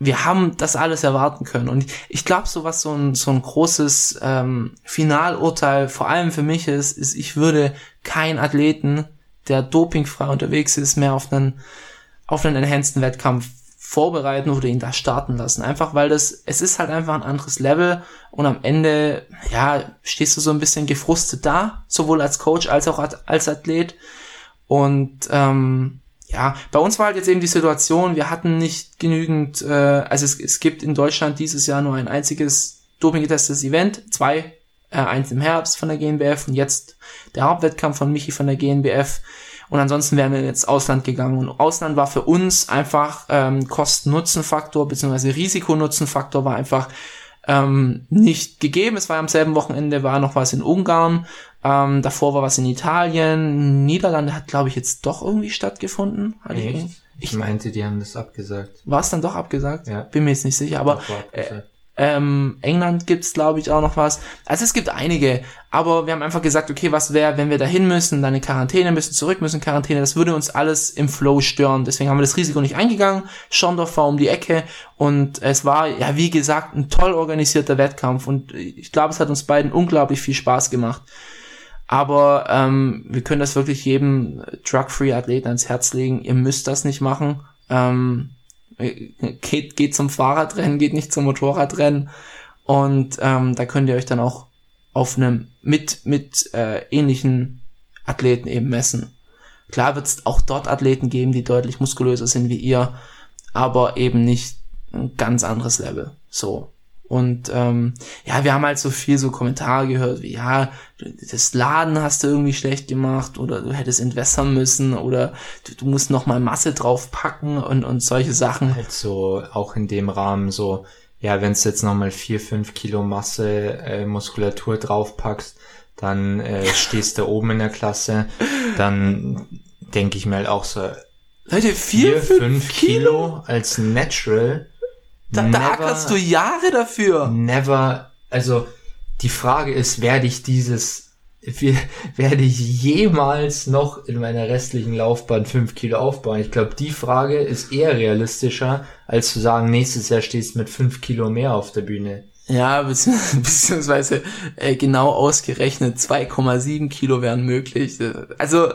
Wir haben das alles erwarten können. Und ich glaube, so was so ein, so ein großes ähm, Finalurteil vor allem für mich ist, ist, ich würde keinen Athleten, der dopingfrei unterwegs ist, mehr auf einen, auf einen enhanceden Wettkampf vorbereiten oder ihn da starten lassen. Einfach weil das, es ist halt einfach ein anderes Level und am Ende, ja, stehst du so ein bisschen gefrustet da, sowohl als Coach als auch als Athlet. Und ähm, ja, bei uns war halt jetzt eben die Situation, wir hatten nicht genügend, äh, also es, es gibt in Deutschland dieses Jahr nur ein einziges dopinggetestetes Event, zwei, äh, eins im Herbst von der GNBF und jetzt der Hauptwettkampf von Michi von der GNBF. Und ansonsten wären wir ins Ausland gegangen. Und Ausland war für uns einfach ähm, Kosten-Nutzen-Faktor beziehungsweise Risiko-Nutzen-Faktor war einfach ähm, nicht gegeben. Es war am selben Wochenende, war noch was in Ungarn. Ähm, davor war was in Italien. Niederlande hat, glaube ich, jetzt doch irgendwie stattgefunden. Hat Echt? Ich, ich meinte, die haben das abgesagt. War es dann doch abgesagt? Ja. Bin mir jetzt nicht sicher, aber äh, ähm, England gibt's glaube ich, auch noch was. Also es gibt einige, aber wir haben einfach gesagt, okay, was wäre, wenn wir dahin müssen, dann in Quarantäne müssen, zurück müssen, Quarantäne, das würde uns alles im Flow stören. Deswegen haben wir das Risiko nicht eingegangen. Schondorf war um die Ecke und es war, ja, wie gesagt, ein toll organisierter Wettkampf und ich glaube, es hat uns beiden unglaublich viel Spaß gemacht. Aber ähm, wir können das wirklich jedem Drug-Free-Athleten ans Herz legen. Ihr müsst das nicht machen. Ähm, geht, geht zum Fahrradrennen, geht nicht zum Motorradrennen. Und ähm, da könnt ihr euch dann auch auf einem mit, mit äh, ähnlichen Athleten eben messen. Klar wird es auch dort Athleten geben, die deutlich muskulöser sind wie ihr, aber eben nicht ein ganz anderes Level. So. Und ähm, ja, wir haben halt so viel so Kommentare gehört, wie ja, das Laden hast du irgendwie schlecht gemacht oder du hättest entwässern müssen oder du, du musst noch mal Masse draufpacken und, und solche Sachen. Halt so auch in dem Rahmen so, ja, wenn du jetzt noch mal vier, fünf Kilo Masse äh, Muskulatur draufpackst, dann äh, stehst du oben in der Klasse, dann denke ich mir halt auch so, Leute, vier, vier fünf, fünf Kilo? Kilo als Natural da, never, da ackerst du Jahre dafür. Never, also die Frage ist, werde ich dieses, werde ich jemals noch in meiner restlichen Laufbahn fünf Kilo aufbauen? Ich glaube, die Frage ist eher realistischer, als zu sagen, nächstes Jahr stehst du mit fünf Kilo mehr auf der Bühne. Ja, beziehungsweise äh, genau ausgerechnet 2,7 Kilo wären möglich. Also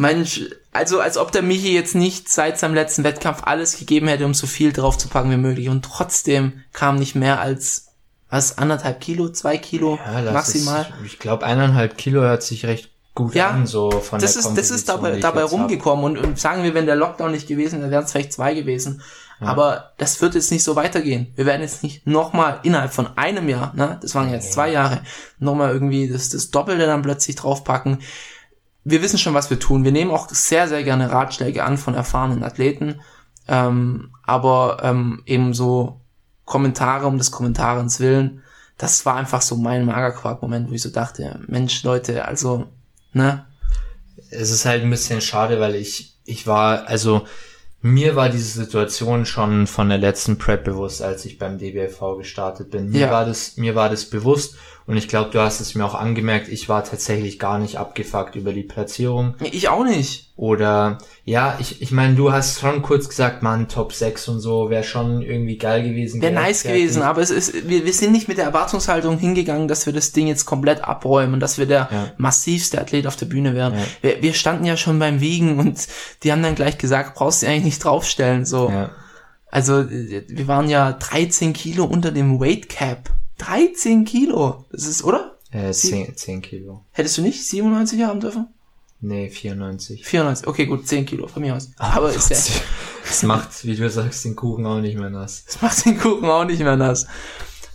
Mensch, also als ob der Michi jetzt nicht seit seinem letzten Wettkampf alles gegeben hätte, um so viel drauf zu packen wie möglich. Und trotzdem kam nicht mehr als was anderthalb Kilo, zwei Kilo ja, maximal. Es, ich glaube eineinhalb Kilo hört sich recht gut ja, an, so von das der ist, Das ist dabei, dabei rumgekommen und, und, sagen wir, wenn der Lockdown nicht gewesen, dann wären es vielleicht zwei gewesen. Ja. Aber das wird jetzt nicht so weitergehen. Wir werden jetzt nicht nochmal innerhalb von einem Jahr, ne, das waren jetzt zwei Jahre, nochmal irgendwie das, das Doppelte dann plötzlich draufpacken wir wissen schon, was wir tun. Wir nehmen auch sehr, sehr gerne Ratschläge an von erfahrenen Athleten, ähm, aber ähm, eben so Kommentare um des Kommentarens willen, das war einfach so mein Magerquark-Moment, wo ich so dachte, Mensch, Leute, also, ne? Es ist halt ein bisschen schade, weil ich, ich war, also, mir war diese Situation schon von der letzten Prep bewusst, als ich beim DBFV gestartet bin. Mir ja. war das, mir war das bewusst und ich glaube, du hast es mir auch angemerkt, ich war tatsächlich gar nicht abgefuckt über die Platzierung. Ich auch nicht. Oder ja, ich, ich meine, du hast schon kurz gesagt, man, Top 6 und so wäre schon irgendwie geil gewesen. Wäre nice gewesen, aber es ist, wir, wir sind nicht mit der Erwartungshaltung hingegangen, dass wir das Ding jetzt komplett abräumen und dass wir der ja. massivste Athlet auf der Bühne wären. Ja. Wir, wir standen ja schon beim Wiegen und die haben dann gleich gesagt, brauchst du eigentlich nicht draufstellen, so. Ja. Also, wir waren ja 13 Kilo unter dem Weight Cap 13 Kilo. Das ist, oder? Äh, 10, 10 Kilo. Hättest du nicht 97 haben dürfen? Nee, 94. 94, okay, gut, 10 Kilo von mir aus. Aber ist ja, Das macht, wie du sagst, den Kuchen auch nicht mehr nass. das macht den Kuchen auch nicht mehr nass.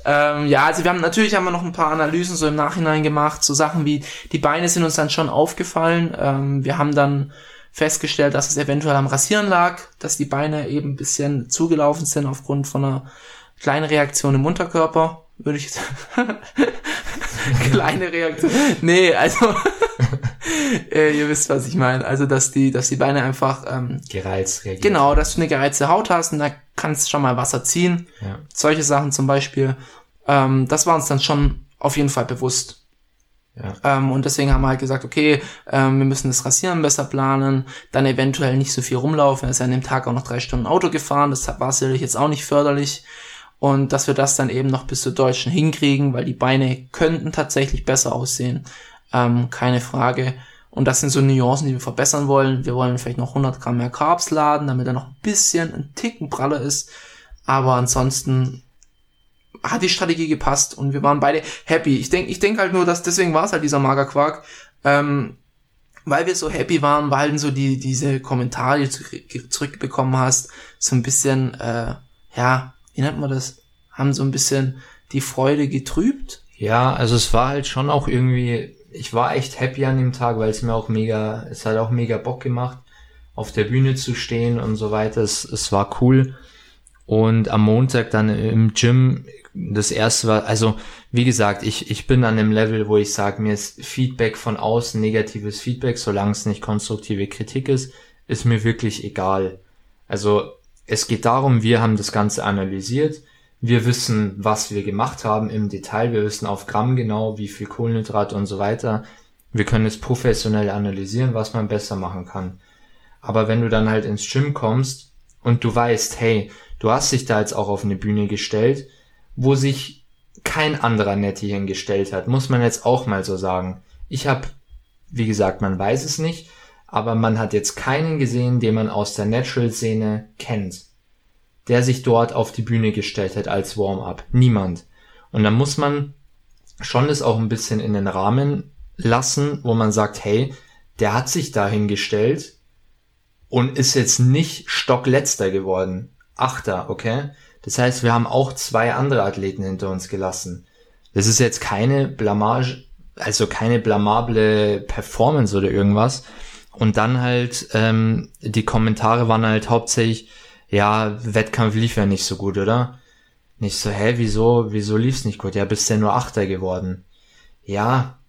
Ähm, ja, also wir haben natürlich haben wir noch ein paar Analysen so im Nachhinein gemacht, so Sachen wie die Beine sind uns dann schon aufgefallen. Ähm, wir haben dann festgestellt, dass es eventuell am Rasieren lag, dass die Beine eben ein bisschen zugelaufen sind aufgrund von einer kleinen Reaktion im Unterkörper, würde ich jetzt kleine Reaktion. Nee, also äh, ihr wisst, was ich meine. Also dass die, dass die Beine einfach ähm, Gereizt reagiert. genau, dass du eine gereizte Haut hast und da kannst schon mal Wasser ziehen. Ja. Solche Sachen zum Beispiel. Ähm, das war uns dann schon auf jeden Fall bewusst. Ja. Ähm, und deswegen haben wir halt gesagt, okay, ähm, wir müssen das Rasieren besser planen, dann eventuell nicht so viel rumlaufen. Er ist ja an dem Tag auch noch drei Stunden Auto gefahren, das war sicherlich jetzt auch nicht förderlich. Und dass wir das dann eben noch bis zur Deutschen hinkriegen, weil die Beine könnten tatsächlich besser aussehen. Ähm, keine Frage. Und das sind so Nuancen, die wir verbessern wollen. Wir wollen vielleicht noch 100 Gramm mehr Carbs laden, damit er noch ein bisschen, ein Ticken praller ist. Aber ansonsten hat die Strategie gepasst und wir waren beide happy. Ich denke ich denk halt nur, dass deswegen war es halt dieser Magerquark. Ähm, weil wir so happy waren, weil halt so die, diese Kommentare, die du zurück- zurückbekommen hast, so ein bisschen, äh, ja, wie nennt man das? Haben so ein bisschen die Freude getrübt. Ja, also es war halt schon auch irgendwie, ich war echt happy an dem Tag, weil es mir auch mega, es hat auch mega Bock gemacht, auf der Bühne zu stehen und so weiter. Es, es war cool. Und am Montag dann im Gym, das erste war, also wie gesagt, ich, ich bin an dem Level, wo ich sage, mir ist Feedback von außen, negatives Feedback, solange es nicht konstruktive Kritik ist, ist mir wirklich egal. Also es geht darum, wir haben das Ganze analysiert, wir wissen, was wir gemacht haben im Detail, wir wissen auf Gramm genau, wie viel Kohlenhydrate und so weiter. Wir können es professionell analysieren, was man besser machen kann. Aber wenn du dann halt ins Gym kommst und du weißt, hey, du hast dich da jetzt auch auf eine Bühne gestellt, wo sich kein anderer Netti hingestellt hat, muss man jetzt auch mal so sagen. Ich habe, wie gesagt, man weiß es nicht, aber man hat jetzt keinen gesehen, den man aus der Natural-Szene kennt, der sich dort auf die Bühne gestellt hat als Warm-up. Niemand. Und dann muss man schon das auch ein bisschen in den Rahmen lassen, wo man sagt, hey, der hat sich da hingestellt und ist jetzt nicht stockletzter geworden. Achter, okay? Das heißt, wir haben auch zwei andere Athleten hinter uns gelassen. Das ist jetzt keine Blamage, also keine blamable Performance oder irgendwas. Und dann halt, ähm, die Kommentare waren halt hauptsächlich, ja, Wettkampf lief ja nicht so gut, oder? Nicht so, hä, wieso, wieso lief's nicht gut? Ja, bist ja nur Achter geworden. Ja,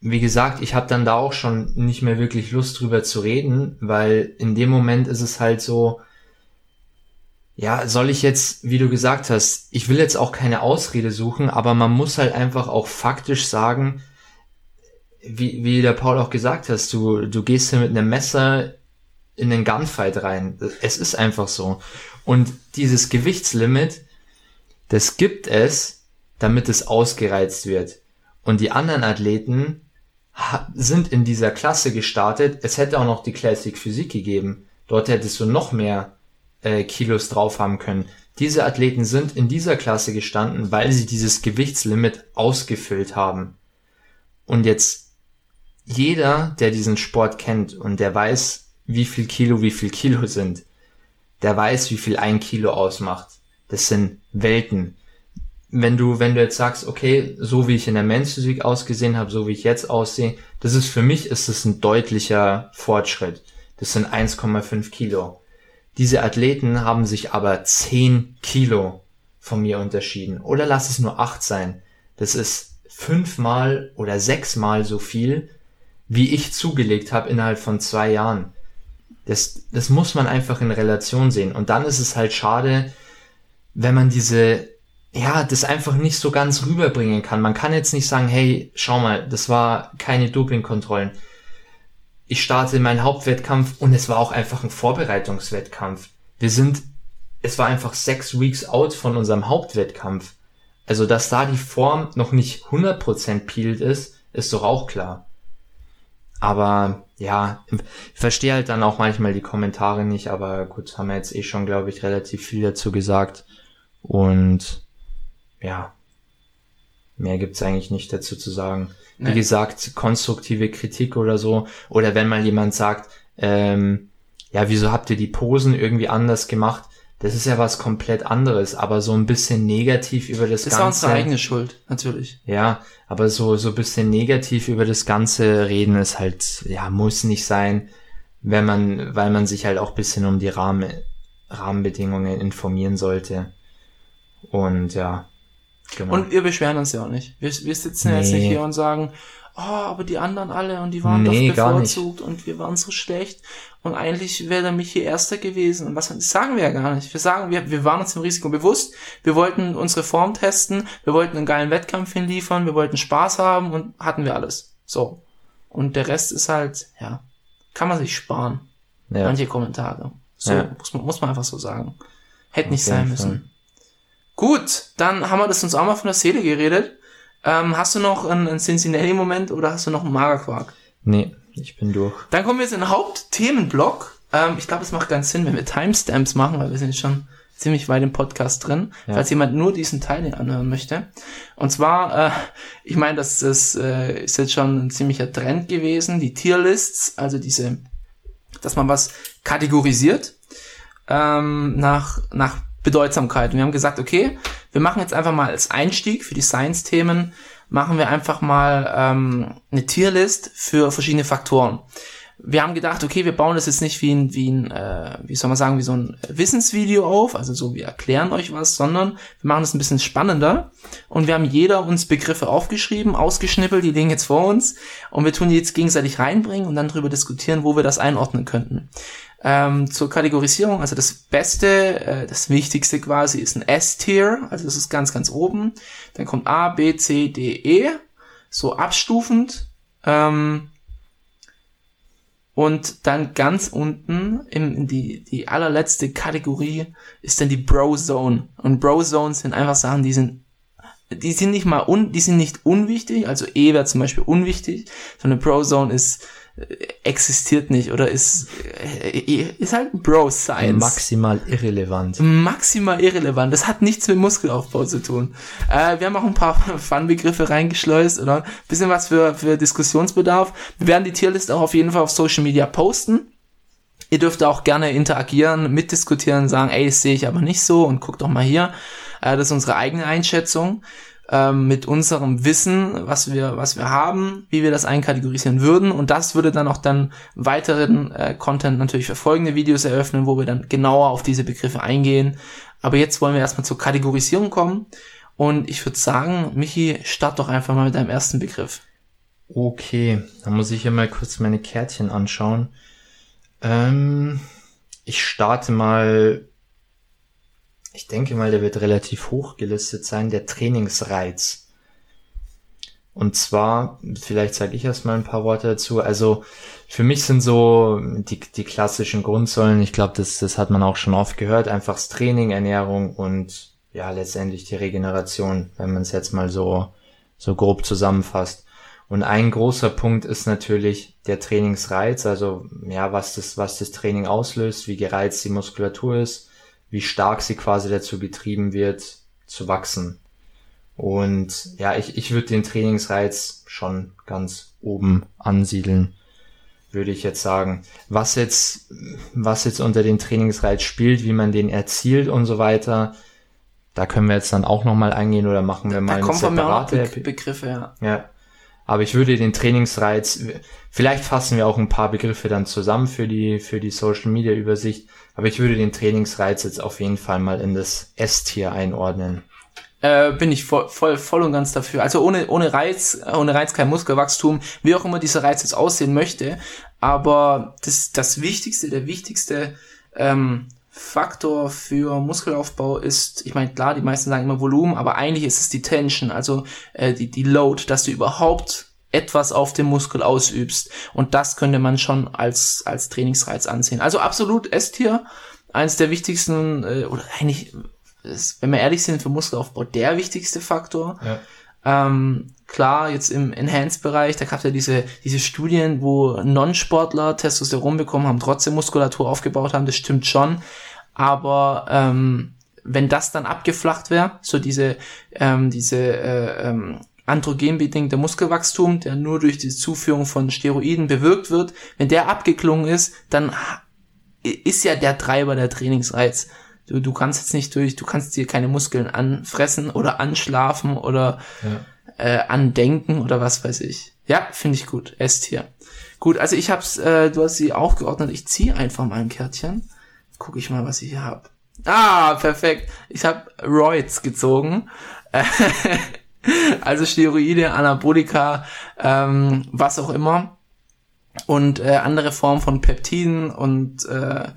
wie gesagt, ich habe dann da auch schon nicht mehr wirklich Lust drüber zu reden, weil in dem Moment ist es halt so, ja, soll ich jetzt, wie du gesagt hast, ich will jetzt auch keine Ausrede suchen, aber man muss halt einfach auch faktisch sagen, wie, wie der Paul auch gesagt hast, du, du gehst hier mit einem Messer in den Gunfight rein. Es ist einfach so. Und dieses Gewichtslimit, das gibt es, damit es ausgereizt wird. Und die anderen Athleten sind in dieser Klasse gestartet. Es hätte auch noch die Classic Physik gegeben. Dort hättest du noch mehr äh, Kilos drauf haben können. Diese Athleten sind in dieser Klasse gestanden, weil sie dieses Gewichtslimit ausgefüllt haben. Und jetzt jeder, der diesen Sport kennt und der weiß, wie viel Kilo wie viel Kilo sind, der weiß, wie viel ein Kilo ausmacht. Das sind Welten. Wenn du, wenn du jetzt sagst, okay, so wie ich in der Men's Physik ausgesehen habe, so wie ich jetzt aussehe, das ist für mich ist das ein deutlicher Fortschritt. Das sind 1,5 Kilo. Diese Athleten haben sich aber 10 Kilo von mir unterschieden. Oder lass es nur 8 sein. Das ist fünfmal oder sechsmal so viel, wie ich zugelegt habe innerhalb von zwei Jahren. Das, das muss man einfach in Relation sehen. Und dann ist es halt schade, wenn man diese, ja, das einfach nicht so ganz rüberbringen kann. Man kann jetzt nicht sagen, hey, schau mal, das war keine Dopingkontrollen. Ich starte meinen Hauptwettkampf und es war auch einfach ein Vorbereitungswettkampf. Wir sind, es war einfach sechs Weeks out von unserem Hauptwettkampf. Also, dass da die Form noch nicht 100% peeled ist, ist doch auch klar. Aber ja, ich verstehe halt dann auch manchmal die Kommentare nicht, aber gut, haben wir jetzt eh schon, glaube ich, relativ viel dazu gesagt. Und ja, Mehr gibt's eigentlich nicht dazu zu sagen. Wie gesagt, konstruktive Kritik oder so. Oder wenn mal jemand sagt, ähm, ja, wieso habt ihr die Posen irgendwie anders gemacht? Das ist ja was komplett anderes, aber so ein bisschen negativ über das, Das Ganze. unsere eigene Schuld, natürlich. Ja, aber so, so ein bisschen negativ über das Ganze reden ist halt, ja, muss nicht sein, wenn man, weil man sich halt auch ein bisschen um die Rahmen, Rahmenbedingungen informieren sollte. Und ja, genau. Und wir beschweren uns ja auch nicht. Wir, wir sitzen ja jetzt Nee. nicht hier und sagen, oh, aber die anderen alle und die waren Nee, doch bevorzugt und wir waren so schlecht und eigentlich wäre der Michi Erster gewesen und was, das sagen wir ja gar nicht. Wir sagen, wir, wir waren uns dem Risiko bewusst, wir wollten unsere Form testen, wir wollten einen geilen Wettkampf hinliefern, wir wollten Spaß haben und hatten wir alles. So. Und der Rest ist halt, ja, kann man sich sparen. ja. Manche Kommentare. So, Ja. muss, man, muss man einfach so sagen. Hätte nicht sein Fall. müssen. Gut, dann haben wir das uns auch mal von der Seele geredet. Ähm, hast du noch einen, einen Cincinnati-Moment oder hast du noch einen Magerquark? Nee, ich bin durch. Dann kommen wir jetzt in den Hauptthemenblock. Ähm, ich glaube, es macht ganz Sinn, wenn wir Timestamps machen, weil wir sind schon ziemlich weit im Podcast drin, Ja. falls jemand nur diesen Teil anhören möchte. Und zwar, äh, ich meine, das, das äh, ist jetzt schon ein ziemlicher Trend gewesen, die Tierlists, also diese, dass man was kategorisiert ähm, nach, nach Bedeutsamkeit. Und wir haben gesagt, okay, wir machen jetzt einfach mal als Einstieg für die Science-Themen, machen wir einfach mal ähm, eine Tierlist für verschiedene Faktoren. Wir haben gedacht, okay, wir bauen das jetzt nicht wie ein, wie ein, äh, wie soll man sagen, wie so ein Wissensvideo auf, also so, wir erklären euch was, sondern wir machen das ein bisschen spannender und wir haben jeder uns Begriffe aufgeschrieben, ausgeschnippelt, die liegen jetzt vor uns und wir tun die jetzt gegenseitig reinbringen und dann drüber diskutieren, wo wir das einordnen könnten. Ähm, zur Kategorisierung, also das Beste, äh, das Wichtigste quasi ist ein S-Tier, also das ist ganz, ganz oben. Dann kommt A, B, C, D, E, so abstufend. Ähm, und dann ganz unten im, in die, die allerletzte Kategorie ist dann die Bro Zone. Und Bro Zones sind einfach Sachen, die sind, die sind nicht mal un, die sind nicht unwichtig, also E wäre zum Beispiel unwichtig, sondern Bro Zone ist, existiert nicht oder ist, äh, ist halt Bro Science Maximal irrelevant. maximal irrelevant. Das hat nichts mit Muskelaufbau zu tun. Äh, wir haben auch ein paar Fun-Begriffe reingeschleust oder ein bisschen was für, für Diskussionsbedarf. Wir werden die Tierliste auch auf jeden Fall auf Social Media posten. Ihr dürft auch gerne interagieren, mitdiskutieren, sagen, ey, das sehe ich aber nicht so und guckt doch mal hier. Äh, das ist unsere eigene Einschätzung ähm, mit unserem Wissen, was wir, was wir haben, wie wir das einkategorisieren würden. Und das würde dann auch dann weiteren äh, Content natürlich für folgende Videos eröffnen, wo wir dann genauer auf diese Begriffe eingehen. Aber jetzt wollen wir erstmal zur Kategorisierung kommen. Und ich würde sagen, Michi, start doch einfach mal mit deinem ersten Begriff. Okay, dann muss ich hier mal kurz meine Kärtchen anschauen. Ähm, ich starte mal, ich denke mal, der wird relativ hoch gelistet sein, der Trainingsreiz. Und zwar, vielleicht sage ich erst mal ein paar Worte dazu. Also für mich sind so die, die klassischen Grundsäulen, ich glaube, das, das hat man auch schon oft gehört, einfach das Training, Ernährung und ja, letztendlich die Regeneration, wenn man es jetzt mal so, so grob zusammenfasst. Und ein großer Punkt ist natürlich der Trainingsreiz, also ja, was das, was das Training auslöst, wie gereizt die Muskulatur ist, wie stark sie quasi dazu getrieben wird, zu wachsen. Und ja, ich, ich würde den Trainingsreiz schon ganz oben ansiedeln, würde ich jetzt sagen. Was jetzt, was jetzt unter den Trainingsreiz spielt, wie man den erzielt und so weiter, da können wir jetzt dann auch nochmal eingehen oder machen wir mal Da eine kommen von mir auch separate Be Begriffe, ja. ja. Aber ich würde den Trainingsreiz, vielleicht fassen wir auch ein paar Begriffe dann zusammen für die, für die Social Media Übersicht, aber ich würde den Trainingsreiz jetzt auf jeden Fall mal in das S-Tier einordnen. Äh, bin ich voll, voll, voll und ganz dafür. Also ohne, ohne Reiz, ohne Reiz kein Muskelwachstum, wie auch immer dieser Reiz jetzt aussehen möchte. Aber das, das Wichtigste, der wichtigste ähm, Faktor für Muskelaufbau ist, ich meine, klar, die meisten sagen immer Volumen, aber eigentlich ist es die Tension, also äh, die, die Load, dass du überhaupt etwas auf dem Muskel ausübst. Und das könnte man schon als, als Trainingsreiz ansehen. Also absolut S-Tier, eines der wichtigsten, äh, oder eigentlich, ist, wenn wir ehrlich sind, für Muskelaufbau der wichtigste Faktor. Ja. Ähm, klar, jetzt im Enhanced-Bereich, da gab es ja diese, diese Studien, wo Non-Sportler Testosteron bekommen haben, trotzdem Muskulatur aufgebaut haben, das stimmt schon. Aber ähm, wenn das dann abgeflacht wäre, so diese, ähm, diese äh, ähm, androgenbedingte Muskelwachstum, der nur durch die Zuführung von Steroiden bewirkt wird, wenn der abgeklungen ist, dann ist ja der Treiber der Trainingsreiz. Du, du kannst jetzt nicht durch, du kannst dir keine Muskeln anfressen oder anschlafen oder ja. äh, andenken oder was weiß ich. Ja, finde ich gut. S-Tier. Gut, also ich hab's, äh, du hast sie auch geordnet. Ich ziehe einfach mal ein Kärtchen. Guck ich mal, was ich hier hab. Ah, perfekt. Ich habe Roids gezogen. also Steroide, Anabolika, ähm, was auch immer. Und äh, andere Formen von Peptiden und äh,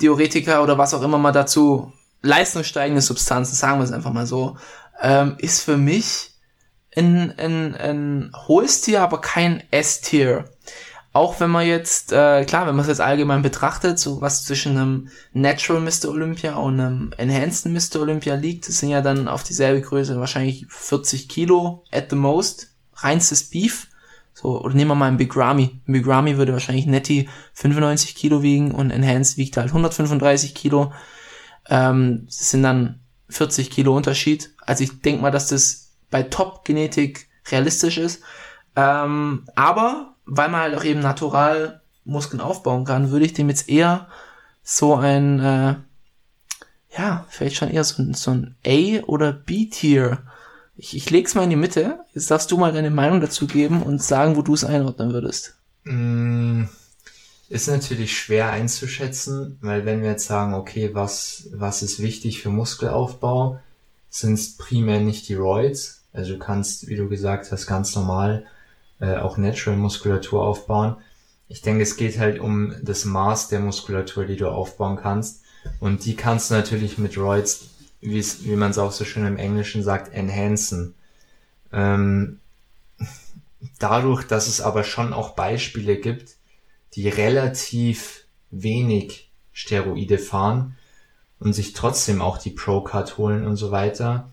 Diuretika oder was auch immer mal dazu, leistungssteigende Substanzen, sagen wir es einfach mal so, ähm, ist für mich ein, ein, ein hohes Tier, aber kein S-Tier auch wenn man jetzt, äh, klar, wenn man es jetzt allgemein betrachtet, so was zwischen einem Natural Mr. Olympia und einem Enhanced Mr. Olympia liegt, das sind ja dann auf dieselbe Größe wahrscheinlich 40 Kilo at the most, reinstes Beef. So, oder nehmen wir mal einen Big Ramy. Big Ramy würde wahrscheinlich Netty 95 Kilo wiegen und Enhanced wiegt halt 135 Kilo. Ähm, das sind dann 40 Kilo Unterschied. Also ich denke mal, dass das bei Top-Genetik realistisch ist. Ähm, aber weil man halt auch eben natural Muskeln aufbauen kann, würde ich dem jetzt eher so ein, äh, ja, vielleicht schon eher so, so ein A- oder B-Tier. Ich, ich leg's mal in die Mitte. Jetzt darfst du mal deine Meinung dazu geben und sagen, wo du es einordnen würdest. Mm, ist natürlich schwer einzuschätzen, weil wenn wir jetzt sagen, okay, was, was ist wichtig für Muskelaufbau, sind es primär nicht die Roids. Also du kannst, wie du gesagt hast, ganz normal äh, auch Natural Muskulatur aufbauen. Ich denke, es geht halt um das Maß der Muskulatur, die du aufbauen kannst. Und die kannst du natürlich mit Roids, wie man es auch so schön im Englischen sagt, enhancen. Ähm, dadurch, dass es aber schon auch Beispiele gibt, die relativ wenig Steroide fahren und sich trotzdem auch die Pro-Card holen und so weiter,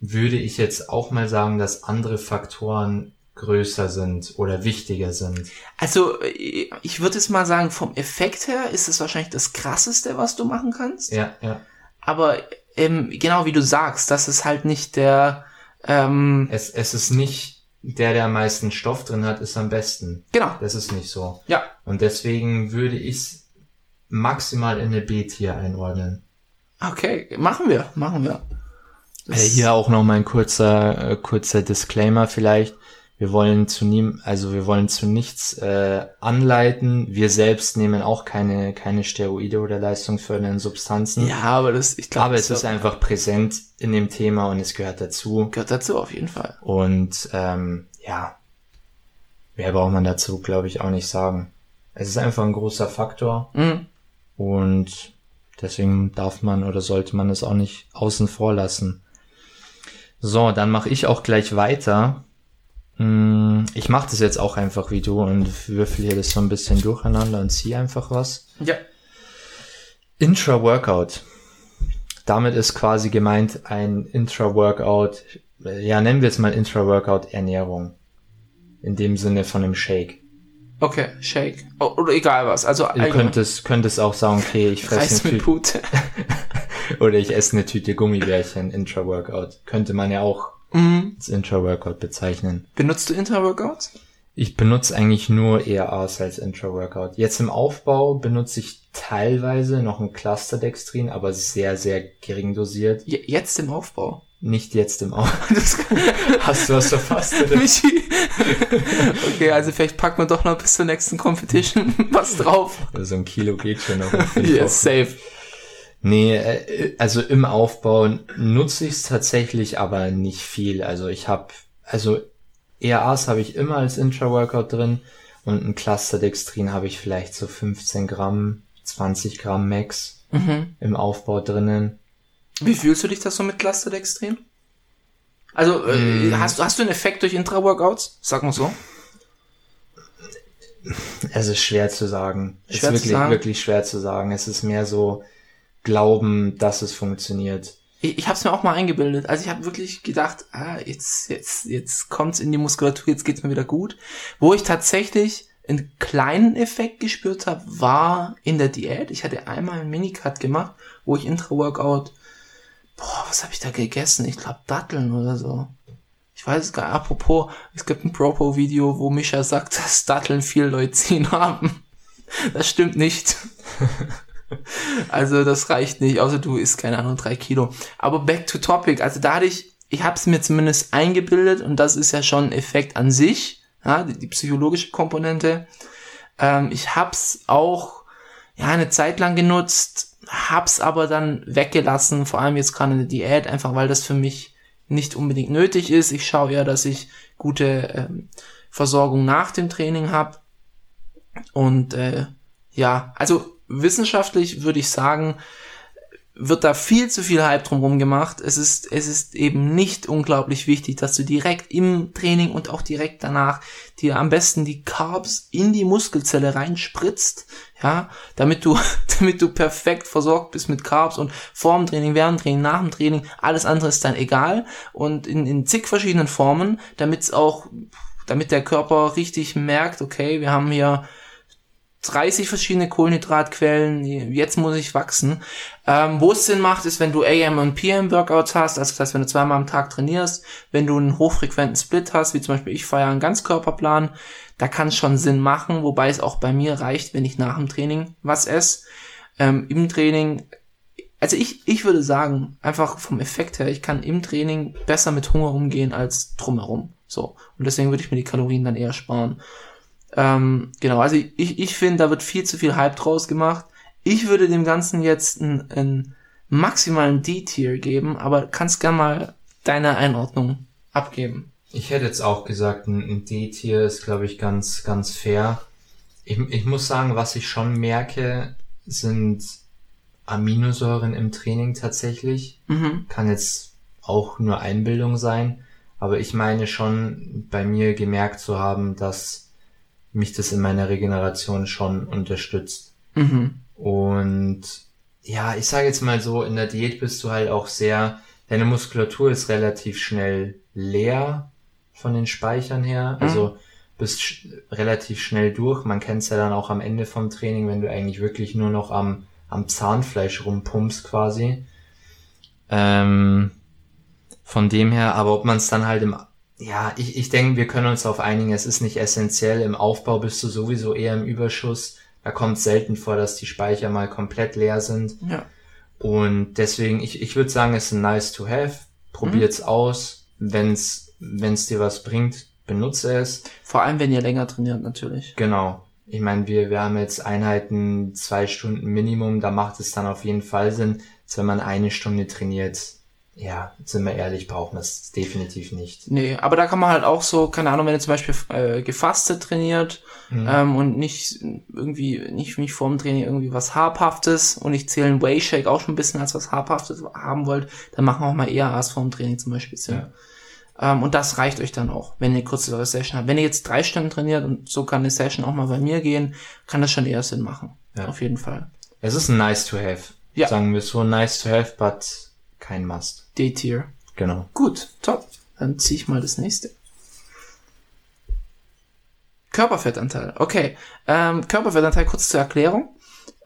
würde ich jetzt auch mal sagen, dass andere Faktoren größer sind oder wichtiger sind. Also ich würde es mal sagen, vom Effekt her ist es wahrscheinlich das krasseste, was du machen kannst. Ja, ja. Aber ähm, genau wie du sagst, das ist halt nicht der. Ähm, es, es ist nicht der, der am meisten Stoff drin hat, ist am besten. Genau. Das ist nicht so. Ja. Und deswegen würde ich maximal in eine B-Tier einordnen. Okay, machen wir, machen wir. Äh, hier auch noch mal ein kurzer, äh, kurzer Disclaimer vielleicht. Wir wollen zu nie, also wir wollen zu nichts äh, anleiten. Wir selbst nehmen auch keine keine Steroide oder leistungsfördernden Substanzen. Ja, aber das ich glaube, aber es ist einfach präsent in dem Thema und es gehört dazu. Gehört dazu auf jeden Fall. Und ähm, ja, mehr braucht man dazu, glaube ich, auch nicht sagen. Es ist einfach ein großer Faktor mhm. und deswegen darf man oder sollte man es auch nicht außen vor lassen. So, dann mache ich auch gleich weiter ich mache das jetzt auch einfach wie du und würfel hier das so ein bisschen durcheinander und ziehe einfach was. Ja. Intra-Workout. Damit ist quasi gemeint ein Intra-Workout, ja, nennen wir es mal Intra-Workout-Ernährung. In dem Sinne von einem Shake. Okay, Shake. Oh, oder egal was. Also du könntest, könntest auch sagen, okay, ich fresse eine Tüte. oder ich esse eine Tüte Gummibärchen, Intra-Workout. Könnte man ja auch mhm. als Intra-Workout bezeichnen. Benutzt du Intra-Workouts? Ich benutze eigentlich nur ERAs als Intra-Workout. Jetzt im Aufbau benutze ich teilweise noch ein Clusterdextrin, aber sehr, sehr gering dosiert. Jetzt im Aufbau? Nicht jetzt im Aufbau. Hast du was verfasst? Oder? Michi. okay, also vielleicht packen wir doch noch bis zur nächsten Competition was drauf. So ein Kilo geht schon noch. yes, safe. Nee, äh, also im Aufbau nutze ich es tatsächlich, aber nicht viel. Also ich habe, also ERAs habe ich immer als Intra-Workout drin und ein Cluster Dextrin habe ich vielleicht so 15 Gramm, 20 Gramm Max mhm. im Aufbau drinnen. Wie fühlst du dich das so mit Cluster Dextrin? Also äh, mm. hast, hast du einen Effekt durch Intra-Workouts? Sag mal so. Es ist schwer zu sagen. Schwer es ist wirklich, sagen? wirklich schwer zu sagen. Es ist mehr so, glauben, dass es funktioniert. Ich, ich habe es mir auch mal eingebildet. Also ich habe wirklich gedacht, ah, jetzt jetzt jetzt kommt's in die Muskulatur, jetzt geht's mir wieder gut. Wo ich tatsächlich einen kleinen Effekt gespürt habe, war in der Diät. Ich hatte einmal einen Minicut gemacht, wo ich Intra-Workout boah, was habe ich da gegessen? Ich glaube Datteln oder so. Ich weiß es gar nicht. Apropos, es gibt ein Propo-Video, wo Micha sagt, dass Datteln viel Leucin haben. Das stimmt nicht. also das reicht nicht, außer du isst, keine Ahnung, drei Kilo. Aber back to topic. Also da hatte ich, ich habe es mir zumindest eingebildet und das ist ja schon ein Effekt an sich, ja, die, die psychologische Komponente. Ähm, ich hab's auch ja eine Zeit lang genutzt, hab's aber dann weggelassen, vor allem jetzt gerade in der Diät, einfach weil das für mich nicht unbedingt nötig ist. Ich schaue eher, dass ich gute ähm, Versorgung nach dem Training habe. Und äh, ja, also wissenschaftlich würde ich sagen, wird da viel zu viel Hype drumherum gemacht. Es ist, es ist eben nicht unglaublich wichtig, dass du direkt im Training und auch direkt danach dir am besten die Carbs in die Muskelzelle reinspritzt, ja, damit du, damit du perfekt versorgt bist mit Carbs und vor dem Training, während dem Training, nach dem Training, alles andere ist dann egal und in, in zig verschiedenen Formen, damit es auch, damit der Körper richtig merkt, okay, wir haben hier 30 verschiedene Kohlenhydratquellen, jetzt muss ich wachsen. Ähm, wo es Sinn macht, ist, wenn du AM und PM Workouts hast, also das heißt, wenn du zweimal am Tag trainierst, wenn du einen hochfrequenten Split hast, wie zum Beispiel ich feiere einen Ganzkörperplan, da kann es schon Sinn machen, wobei es auch bei mir reicht, wenn ich nach dem Training was esse. Ähm, Im Training, also ich, ich würde sagen, einfach vom Effekt her, ich kann im Training besser mit Hunger umgehen als drumherum. So. Und deswegen würde ich mir die Kalorien dann eher sparen. Ähm, genau, also ich, ich finde, da wird viel zu viel Hype draus gemacht. Ich würde dem Ganzen jetzt einen, maximalen D-Tier geben, aber kannst gern mal deine Einordnung abgeben. Ich hätte jetzt auch gesagt, ein D-Tier ist, glaube ich, ganz, ganz fair. Ich, ich muss sagen, was ich schon merke, sind Aminosäuren im Training tatsächlich. Mhm. Kann jetzt auch nur Einbildung sein, aber ich meine schon bei mir gemerkt zu haben, dass mich das in meiner Regeneration schon unterstützt. Mhm. Und ja, ich sage jetzt mal so, in der Diät bist du halt auch sehr, deine Muskulatur ist relativ schnell leer von den Speichern her. Mhm. Also bist sch relativ schnell durch. Man kennt es ja dann auch am Ende vom Training, wenn du eigentlich wirklich nur noch am, am Zahnfleisch rumpumpst quasi. Ähm, von dem her, aber ob man es dann halt im ja, ich, ich denke, wir können uns darauf einigen, es ist nicht essentiell. Im Aufbau bist du sowieso eher im Überschuss. Da kommt selten vor, dass die Speicher mal komplett leer sind. Ja. Und deswegen, ich, ich würde sagen, es ist ein nice to have. Probiert's mhm. aus. Wenn's, wenn's dir was bringt, benutze es. Vor allem, wenn ihr länger trainiert, natürlich. Genau. Ich meine, wir, wir haben jetzt Einheiten zwei Stunden Minimum, da macht es dann auf jeden Fall Sinn, wenn man eine Stunde trainiert, ja, sind wir ehrlich, brauchen wir es definitiv nicht. Nee, aber da kann man halt auch so, keine Ahnung, wenn ihr zum Beispiel äh, gefastet trainiert mhm. ähm, und nicht irgendwie, nicht, nicht vorm Training irgendwie was Habhaftes und ich zähle einen Whey Shake auch schon ein bisschen als was Habhaftes haben wollt, dann machen wir auch mal eher was vorm Training zum Beispiel. Ja. Ähm, und das reicht euch dann auch, wenn ihr kurze Session habt. Wenn ihr jetzt drei Stunden trainiert und so kann eine Session auch mal bei mir gehen, kann das schon eher Sinn machen. Ja. Auf jeden Fall. Es ist ein nice to have. Ja. Sagen wir so, nice to have, but kein Must. D-Tier. Genau. Gut, top. Dann ziehe ich mal das nächste. Körperfettanteil. Okay. Ähm, Körperfettanteil kurz zur Erklärung.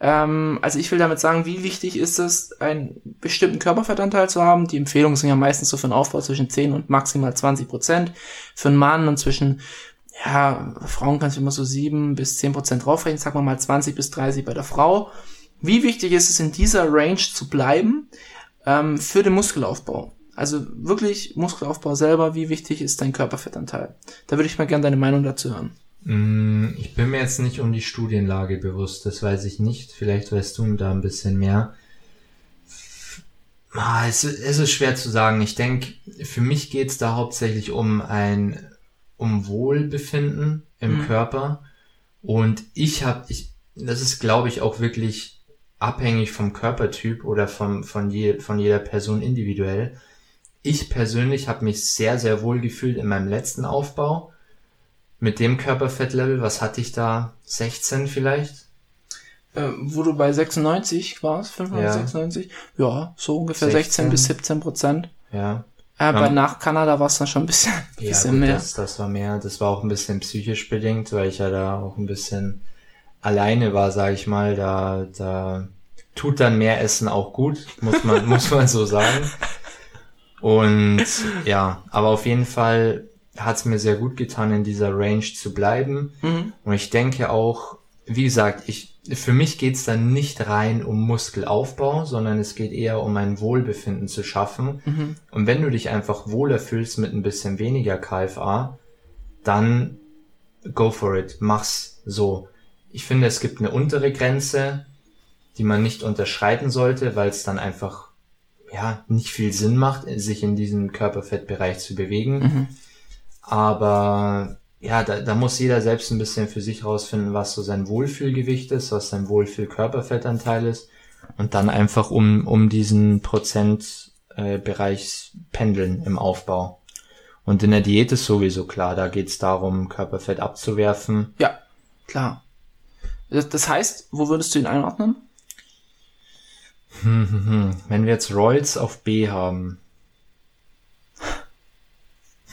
Ähm, also ich will damit sagen, wie wichtig ist es, einen bestimmten Körperfettanteil zu haben. Die Empfehlungen sind ja meistens so für einen Aufbau zwischen 10 und maximal 20 Prozent. Für einen Mann und zwischen, ja, Frauen kannst du immer so 7 bis 10 Prozent draufrechnen, sagen wir mal 20 bis 30 bei der Frau. Wie wichtig ist es, in dieser Range zu bleiben? Ähm, für den Muskelaufbau. Also wirklich Muskelaufbau selber, wie wichtig ist dein Körperfettanteil? Da würde ich mal gerne deine Meinung dazu hören. Mm, ich bin mir jetzt nicht um die Studienlage bewusst, das weiß ich nicht. Vielleicht weißt du da ein bisschen mehr. Ah, es, ist schwer zu sagen. Ich denke, für mich geht es da hauptsächlich um ein um Wohlbefinden im mhm. Körper. Und ich habe, ich, das ist, glaube ich, auch wirklich abhängig vom Körpertyp oder vom, von, je, von jeder Person individuell. Ich persönlich habe mich sehr, sehr wohl gefühlt in meinem letzten Aufbau. Mit dem Körperfettlevel, was hatte ich da? 16 vielleicht? Äh, wo du bei 96 warst, 596? Ja, ja so ungefähr 16, 16 bis 17 Prozent. Ja. Äh, bei nach Kanada war es dann schon ein bisschen, ja, bisschen gut, mehr. Das, das war mehr. Das war auch ein bisschen psychisch bedingt, weil ich ja da auch ein bisschen alleine war, sage ich mal, da, da tut dann mehr Essen auch gut, muss man, muss man so sagen. Und ja, aber auf jeden Fall hat es mir sehr gut getan, in dieser Range zu bleiben. Mhm. Und ich denke auch, wie gesagt, ich, für mich geht's dann nicht rein um Muskelaufbau, sondern es geht eher um ein Wohlbefinden zu schaffen. Mhm. Und wenn du dich einfach wohler fühlst mit ein bisschen weniger KFA, dann go for it, mach's so. Ich finde, es gibt eine untere Grenze, die man nicht unterschreiten sollte, weil es dann einfach ja nicht viel Sinn macht, sich in diesem Körperfettbereich zu bewegen. Mhm. Aber ja, da, da muss jeder selbst ein bisschen für sich rausfinden, was so sein Wohlfühlgewicht ist, was sein Wohlfühl-Körperfettanteil ist und dann einfach um, um diesen Prozentbereich äh, pendeln im Aufbau. Und in der Diät ist sowieso klar, da geht's darum, Körperfett abzuwerfen. Ja, klar. Das, heißt, wo würdest du ihn einordnen? Hm, hm, hm. Wenn wir jetzt Rolls auf B haben.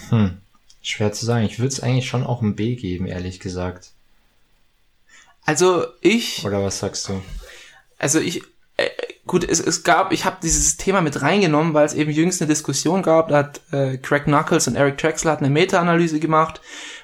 Hm. Schwer zu sagen. Ich würde es eigentlich schon auch ein B geben, ehrlich gesagt. Also ich, Oder was sagst du? also ich, äh, gut, es, es gab, ich habe dieses Thema mit reingenommen, weil es eben jüngst eine Diskussion gab, da hat äh, Craig Knuckles und Eric Drexler hat eine Meta-Analyse gemacht,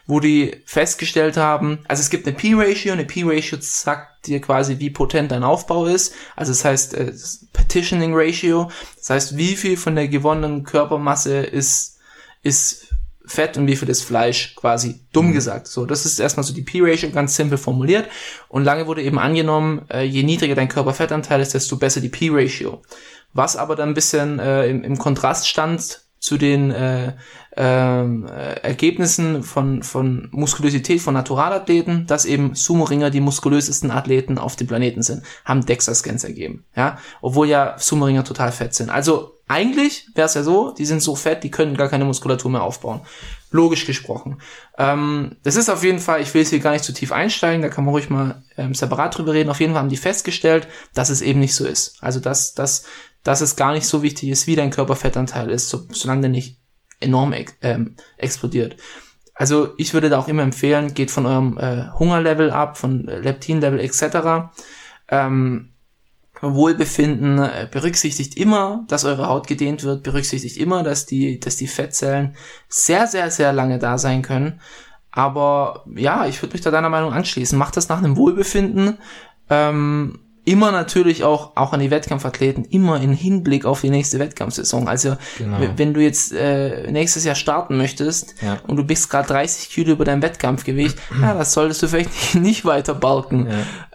wo die festgestellt haben, also es gibt eine P-Ratio, eine P-Ratio sagt dir quasi, wie potent dein Aufbau ist, also das heißt äh, Petitioning Ratio, das heißt, wie viel von der gewonnenen Körpermasse ist, ist Fett und wie viel ist Fleisch, quasi dumm gesagt. So, das ist erstmal so die P-Ratio, ganz simpel formuliert. Und lange wurde eben angenommen, äh, je niedriger dein Körperfettanteil ist, desto besser die P-Ratio. Was aber dann ein bisschen äh, im, im Kontrast stand zu den äh, ähm, äh, Ergebnissen von, von Muskulosität von Naturalathleten, dass eben Sumo-Ringer die muskulösesten Athleten auf dem Planeten sind, haben DEXA-Scans ergeben. Ja, obwohl ja Sumo-Ringer total fett sind. Also eigentlich wäre es ja so, die sind so fett, die können gar keine Muskulatur mehr aufbauen. Logisch gesprochen. Ähm, das ist auf jeden Fall, ich will jetzt hier gar nicht zu tief einsteigen, da kann man ruhig mal ähm, separat drüber reden. Auf jeden Fall haben die festgestellt, dass es eben nicht so ist. Also dass, dass, dass es gar nicht so wichtig ist, wie dein Körperfettanteil ist, so, solange der nicht enorm ähm, explodiert. Also ich würde da auch immer empfehlen, geht von eurem äh, Hungerlevel ab, von äh, Leptinlevel etc. Ähm, Wohlbefinden äh, berücksichtigt immer, dass eure Haut gedehnt wird, berücksichtigt immer, dass die, dass die Fettzellen sehr, sehr, sehr lange da sein können. Aber ja, ich würde mich da deiner Meinung anschließen. Macht das nach einem Wohlbefinden. Ähm, immer natürlich auch, auch an die Wettkampfathleten, immer in Hinblick auf die nächste Wettkampfsaison. Also Genau. wenn du jetzt äh, nächstes Jahr starten möchtest Ja. und du bist gerade 30 Kilo über dein Wettkampfgewicht, ja, das solltest du vielleicht nicht, nicht weiter balken.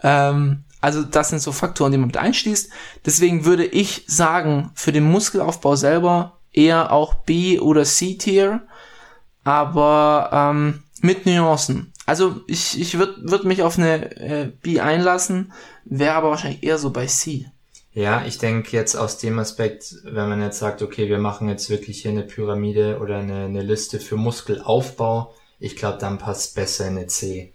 Ja. Ähm, also das sind so Faktoren, die man mit einschließt. Deswegen würde ich sagen, für den Muskelaufbau selber eher auch B oder C-Tier, aber ähm, mit Nuancen. Also ich, ich würde würd mich auf eine äh, B einlassen, wäre aber wahrscheinlich eher so bei C. Ja, ich denke jetzt aus dem Aspekt, wenn man jetzt sagt, okay, wir machen jetzt wirklich hier eine Pyramide oder eine, eine Liste für Muskelaufbau, ich glaube, dann passt besser eine C.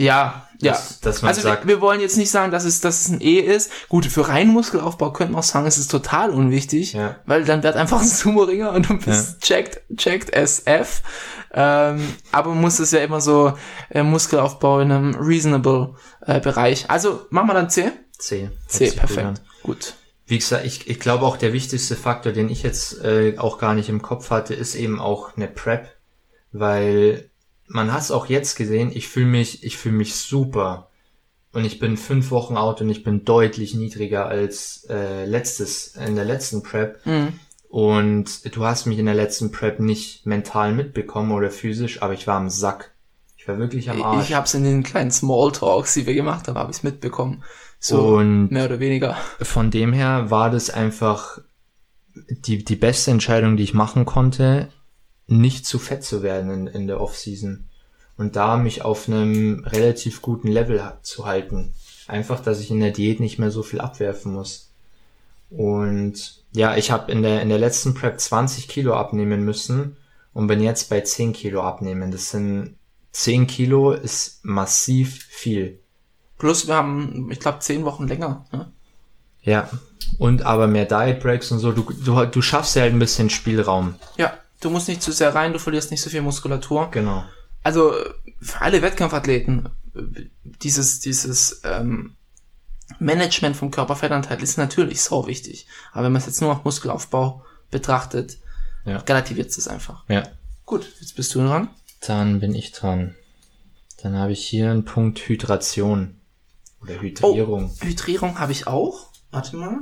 Ja, ja. Dass, dass Also sagt, wir, wollen jetzt nicht sagen, dass es, dass es ein E ist. Gut, für reinen Muskelaufbau könnte man auch sagen, es ist total unwichtig, Ja. weil dann wird einfach ein Sumo-Ringer und du bist checked, checked SF. Ähm, aber man muss es ja immer so äh, Muskelaufbau in einem reasonable äh, Bereich. Also machen wir dann C? C. C, perfekt. Gut. Wie gesagt, ich, ich glaube auch der wichtigste Faktor, den ich jetzt äh, auch gar nicht im Kopf hatte, ist eben auch eine Prep, weil man hat es auch jetzt gesehen, ich fühle mich, ich fühle mich super und ich bin fünf Wochen out und ich bin deutlich niedriger als äh, letztes in der letzten Prep Mhm. und du hast mich in der letzten Prep nicht mental mitbekommen oder physisch, aber ich war am Sack. Ich war wirklich am Arsch. Ich habe es in den kleinen Smalltalks, die wir gemacht haben, habe ich mitbekommen. So Und- mehr oder weniger. von dem her war das einfach die, die beste Entscheidung, die ich machen konnte, nicht zu fett zu werden in, in der Offseason. Und da mich auf einem relativ guten Level zu halten. Einfach, dass ich in der Diät nicht mehr so viel abwerfen muss. Und ja, ich habe in der, in der letzten Prep 20 Kilo abnehmen müssen und bin jetzt bei 10 Kilo abnehmen. Das sind 10 Kilo ist massiv viel. Plus wir haben, ich glaube, zehn Wochen länger. Ne? Ja, und aber mehr Diet Breaks und so, du, du, du schaffst ja halt ein bisschen Spielraum. Ja, du musst nicht zu sehr rein, du verlierst nicht so viel Muskulatur. Genau. Also für alle Wettkampfathleten, dieses, dieses, ähm, Management vom Körperfettanteil ist natürlich so wichtig. Aber wenn man es jetzt nur auf Muskelaufbau betrachtet, Ja. relativiert es einfach. Ja. Gut, jetzt bist du dran. Dann bin ich dran. Dann habe ich hier einen Punkt Hydration. Oder Hydrierung. Hydrierung habe ich auch. Warte mal.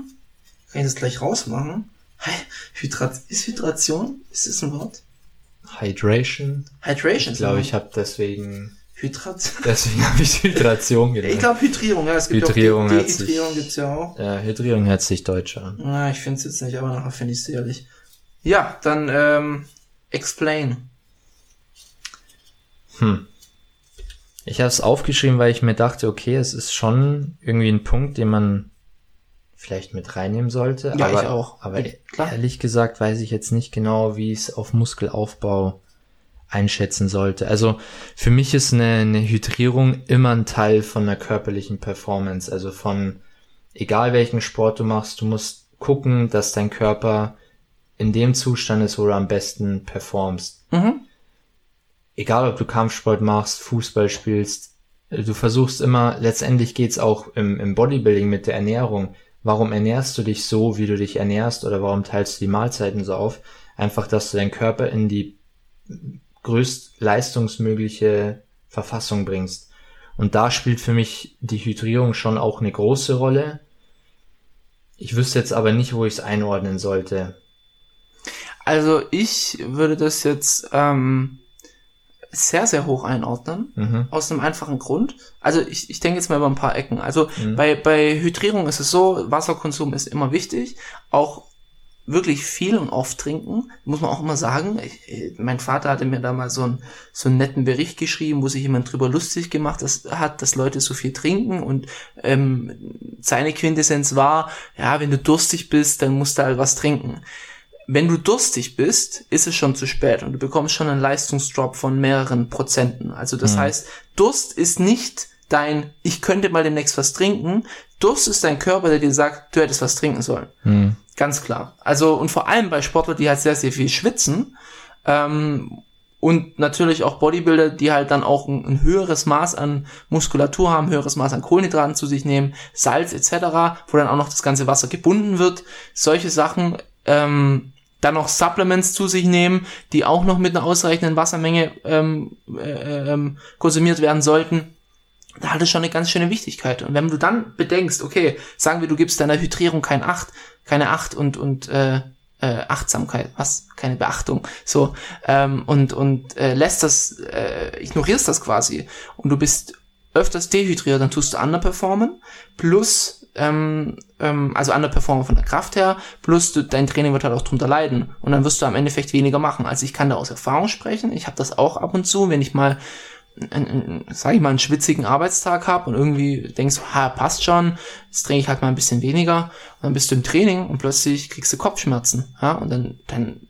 Kann ich das gleich rausmachen? Hy- Hydrat ist Hydration? Ist das ein Wort? Hydration. Hydration. Ich glaube, ich habe deswegen, Hydrat. deswegen habe ich Hydration Ich gedacht. glaube Hydrierung, ja. Es gibt Hydrierung auch De hört sich- Dehydrierung gibt's ja auch. Ja, Hydrierung hört sich deutsch an. Na, ich finde es jetzt nicht, aber nachher finde ich es ehrlich. Ja, dann ähm, explain. Hm. Ich habe es aufgeschrieben, weil ich mir dachte, okay, es ist schon irgendwie ein Punkt, den man vielleicht mit reinnehmen sollte. Ja, aber, ich auch. Aber klar. ehrlich gesagt weiß ich jetzt nicht genau, wie ich es auf Muskelaufbau einschätzen sollte. Also für mich ist eine, eine Hydrierung immer ein Teil von einer körperlichen Performance. Also von egal welchen Sport du machst, du musst gucken, dass dein Körper in dem Zustand ist, wo du am besten performst Mhm. egal ob du Kampfsport machst, Fußball spielst, du versuchst immer, letztendlich geht's auch im, im Bodybuilding mit der Ernährung. Warum ernährst du dich so, wie du dich ernährst oder warum teilst du die Mahlzeiten so auf? Einfach, dass du deinen Körper in die größt leistungsmögliche Verfassung bringst. Und da spielt für mich die Hydrierung schon auch eine große Rolle. Ich wüsste jetzt aber nicht, wo ich es einordnen sollte. Also ich würde das jetzt ähm, sehr, sehr hoch einordnen. Mhm. Aus einem einfachen Grund. Also ich, ich denke jetzt mal über ein paar Ecken. Also Mhm. bei, bei Hydrierung ist es so, Wasserkonsum ist immer wichtig. Auch wirklich viel und oft trinken, muss man auch immer sagen. Ich, mein Vater hatte mir da mal so, ein, so einen netten Bericht geschrieben, wo sich jemand drüber lustig gemacht hat, dass Leute so viel trinken und ähm, seine Quintessenz war, ja, wenn du durstig bist, dann musst du halt was trinken. Wenn du durstig bist, ist es schon zu spät und du bekommst schon einen Leistungsdrop von mehreren Prozenten. Also das heißt, Durst ist nicht dein, ich könnte mal demnächst was trinken. Durst ist dein Körper, der dir sagt, du hättest was trinken sollen. Mhm. Ganz klar. Also und vor allem bei Sportlern, die halt sehr, sehr viel schwitzen ähm, und natürlich auch Bodybuilder, die halt dann auch ein, ein höheres Maß an Muskulatur haben, höheres Maß an Kohlenhydraten zu sich nehmen, Salz etc., wo dann auch noch das ganze Wasser gebunden wird. Solche Sachen, ähm, dann noch Supplements zu sich nehmen, die auch noch mit einer ausreichenden Wassermenge ähm, äh, ähm, konsumiert werden sollten da hat es schon eine ganz schöne Wichtigkeit. Und wenn du dann bedenkst, okay, sagen wir, du gibst deiner Hydrierung kein Acht, keine Acht und, und äh, äh, Achtsamkeit, was? Keine Beachtung. So, ähm, und, und äh, lässt das, äh, ignorierst das quasi und du bist öfters dehydriert, dann tust du underperformen, plus ähm, ähm, also underperformen von der Kraft her, plus du, dein Training wird halt auch drunter leiden. Und dann wirst du am Endeffekt weniger machen. Also ich kann da aus Erfahrung sprechen, ich habe das auch ab und zu, wenn ich mal einen, sag ich mal, einen schwitzigen Arbeitstag habe und irgendwie denkst, ha, passt schon, jetzt trinke ich halt mal ein bisschen weniger. Und dann bist du im Training und plötzlich kriegst du Kopfschmerzen, ja, und dann, dann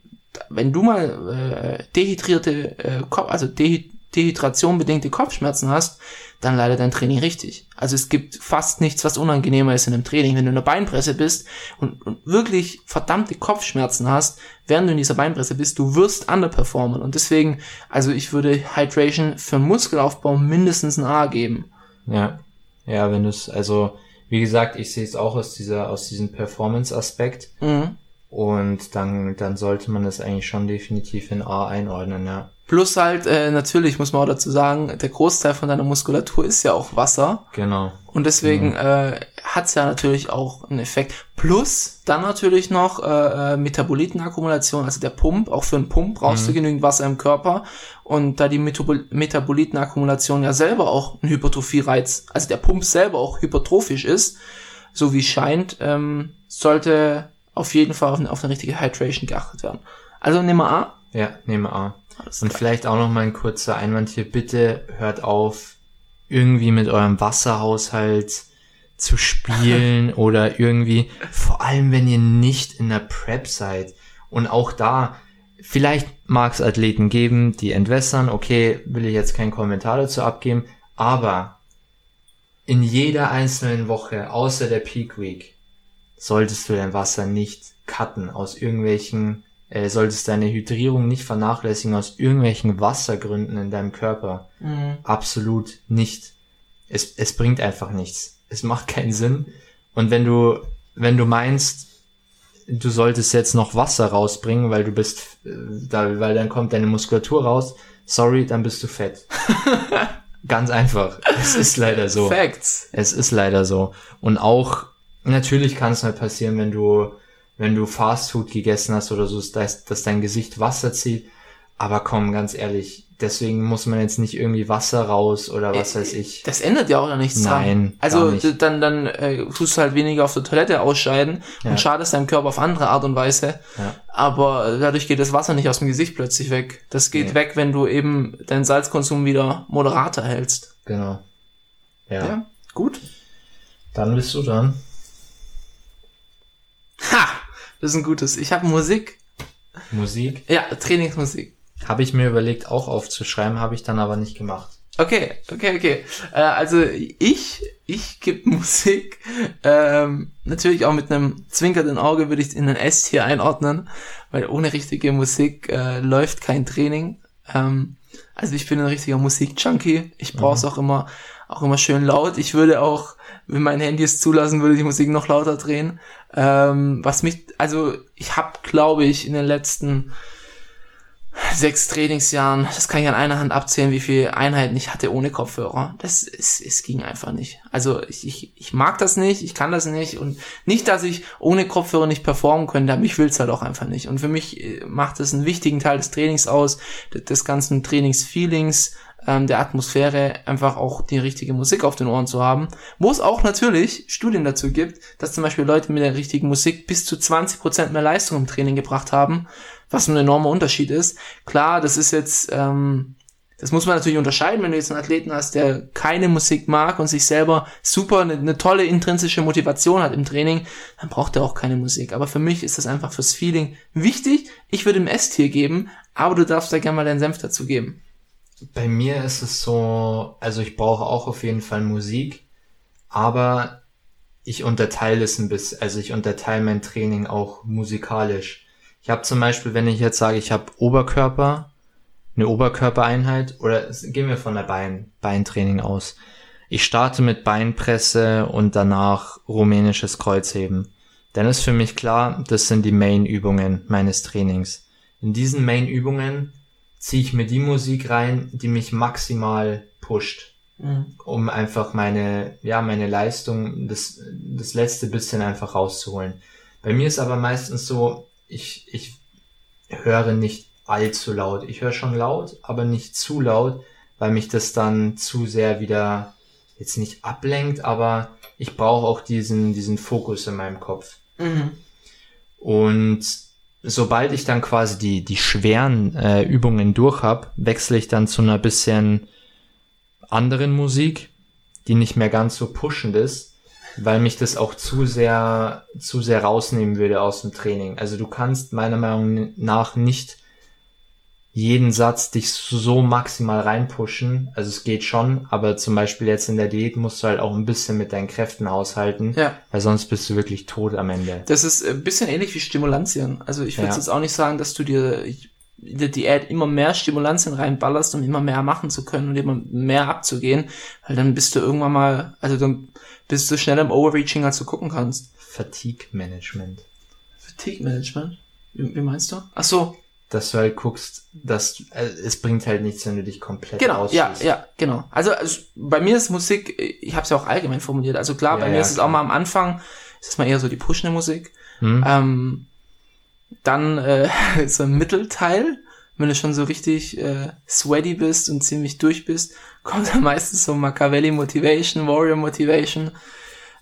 wenn du mal äh, dehydrierte, äh, Kopf, also Dehy Dehydration bedingte Kopfschmerzen hast, dann leidet dein Training richtig. Also es gibt fast nichts, was unangenehmer ist in einem Training. Wenn du in der Beinpresse bist und, und wirklich verdammte Kopfschmerzen hast, während du in dieser Beinpresse bist, du wirst underperformen. Und deswegen, also ich würde Hydration für Muskelaufbau mindestens ein A geben. Ja, ja, wenn du es, also wie gesagt, ich sehe es auch aus dieser, aus diesem Performance-Aspekt Mhm. und dann, dann sollte man das eigentlich schon definitiv in A einordnen, ja. Plus halt, äh, natürlich muss man auch dazu sagen, der Großteil von deiner Muskulatur ist ja auch Wasser. Genau. Und deswegen äh, hat's ja natürlich auch einen Effekt. Plus dann natürlich noch äh, äh, Metabolitenakkumulation, also der Pump. Auch für einen Pump brauchst du genügend Wasser im Körper. Und da die Metabol Metabolitenakkumulation ja selber auch ein Hypertrophie-Reiz, also der Pump selber auch hypertrophisch ist, so wie es scheint, ähm, sollte auf jeden Fall auf eine, auf eine richtige Hydration geachtet werden. Also nehmen wir A. Ja, nehme A. Alles Und klar. vielleicht auch noch mal ein kurzer Einwand hier. Bitte hört auf, irgendwie mit eurem Wasserhaushalt zu spielen oder irgendwie, vor allem wenn ihr nicht in der Prep seid. Und auch da, vielleicht mag es Athleten geben, die entwässern. Okay, will ich jetzt keinen Kommentar dazu abgeben. Aber in jeder einzelnen Woche, außer der Peak Week, solltest du dein Wasser nicht cutten aus irgendwelchen, äh, solltest deine Hydrierung nicht vernachlässigen aus irgendwelchen Wassergründen in deinem Körper. Mhm. Absolut nicht. Es, es bringt einfach nichts. es macht keinen Sinn. Und wenn du, wenn du meinst, du solltest jetzt noch Wasser rausbringen, weil du bist, äh, da, weil dann kommt deine Muskulatur raus, sorry, dann bist du fett. Ganz einfach. Es ist leider so. Facts. Es ist leider so. Und auch, natürlich kann es mal passieren, wenn du, wenn du Fastfood gegessen hast oder so, dass, dass dein Gesicht Wasser zieht. Aber komm, ganz ehrlich, deswegen muss man jetzt nicht irgendwie Wasser raus oder was weiß ich. Das ändert ja auch nichts dran. Nein, Also gar nicht. dann, dann äh, tust du halt weniger auf der Toilette ausscheiden Ja. und schadest deinem Körper auf andere Art und Weise. Ja. Aber dadurch geht das Wasser nicht aus dem Gesicht plötzlich weg. Das geht Nee. weg, wenn du eben deinen Salzkonsum wieder moderater hältst. Genau. Ja. Ja, gut. Dann bist du dran. Ha! Das ist ein gutes. Ich habe Musik. Musik. Ja, Trainingsmusik. Habe ich mir überlegt, auch aufzuschreiben, habe ich dann aber nicht gemacht. Okay, okay, okay. Äh, also ich, ich gebe Musik, ähm, natürlich auch mit einem zwinkernden Auge würde ich in ein S-Tier einordnen, weil ohne richtige Musik äh, läuft kein Training. Ähm, also ich bin ein richtiger Musik-Junkie. Ich brauche es auch immer, auch immer schön laut. Ich würde auch, wenn mein Handy es zulassen würde, die Musik noch lauter drehen. Ähm, was mich, also ich habe, glaube ich, in den letzten sechs Trainingsjahren, das kann ich an einer Hand abzählen, wie viele Einheiten ich hatte ohne Kopfhörer. Das ist, es ging einfach nicht. Also ich, ich, ich mag das nicht, ich kann das nicht und nicht, dass ich ohne Kopfhörer nicht performen könnte, aber ich will es halt auch einfach nicht. Und für mich äh, macht das einen wichtigen Teil des Trainings aus, des, des ganzen Trainingsfeelings, ähm, der Atmosphäre, einfach auch die richtige Musik auf den Ohren zu haben. Wo es auch natürlich Studien dazu gibt, dass zum Beispiel Leute mit der richtigen Musik bis zu 20% mehr Leistung im Training gebracht haben, was ein enormer Unterschied ist. Klar, das ist jetzt, ähm, das muss man natürlich unterscheiden, wenn du jetzt einen Athleten hast, der keine Musik mag und sich selber super eine, eine tolle intrinsische Motivation hat im Training, dann braucht er auch keine Musik. Aber für mich ist das einfach fürs Feeling wichtig. Ich würde ihm S-Tier geben, aber du darfst da gerne mal deinen Senf dazu geben. Bei mir ist es so, also ich brauche auch auf jeden Fall Musik, aber ich unterteile es ein bisschen, also ich unterteile mein Training auch musikalisch. Ich habe zum Beispiel, wenn ich jetzt sage, ich habe Oberkörper, eine Oberkörpereinheit, oder gehen wir von der Bein, Beintraining aus. Ich starte mit Beinpresse und danach rumänisches Kreuzheben. Dann ist für mich klar, das sind die Main-Übungen meines Trainings. In diesen Main-Übungen ziehe ich mir die Musik rein, die mich maximal pusht, um einfach meine, ja, meine Leistung, das, das letzte bisschen einfach rauszuholen. Bei mir ist aber meistens so, ich, ich höre nicht allzu laut. Ich höre schon laut, aber nicht zu laut, weil mich das dann zu sehr wieder jetzt nicht ablenkt, aber ich brauche auch diesen, diesen Fokus in meinem Kopf. Mhm. Und sobald ich dann quasi die, die schweren äh, Übungen durch hab, wechsle ich dann zu einer bisschen anderen Musik, die nicht mehr ganz so pushend ist, weil mich das auch zu sehr, zu sehr rausnehmen würde aus dem Training. Also du kannst meiner Meinung nach nicht jeden Satz dich so maximal reinpushen. Also es geht schon, aber zum Beispiel jetzt in der Diät musst du halt auch ein bisschen mit deinen Kräften haushalten, Ja. weil sonst bist du wirklich tot am Ende. Das ist ein bisschen ähnlich wie Stimulantien. Also ich würde Ja. jetzt auch nicht sagen, dass du dir in der Diät immer mehr Stimulantien reinballerst, um immer mehr machen zu können und immer mehr abzugehen, weil dann bist du irgendwann mal, also dann bist du schneller im Overreaching, als du gucken kannst. Fatigue Management. Fatigue Management? Wie, wie meinst du? Ach so, Dass du halt guckst, dass äh, es bringt halt nichts, wenn du dich komplett Genau, ja, ja, genau. Also, also bei mir ist Musik, ich habe es ja auch allgemein formuliert. Also klar, bei Ja, mir ja, ist es klar. auch mal am Anfang, ist es mal eher so die pushende Musik. Hm? Ähm, dann äh, so im Mittelteil, wenn du schon so richtig äh, sweaty bist und ziemlich durch bist, kommt dann meistens so Machiavelli Motivation, Warrior Motivation.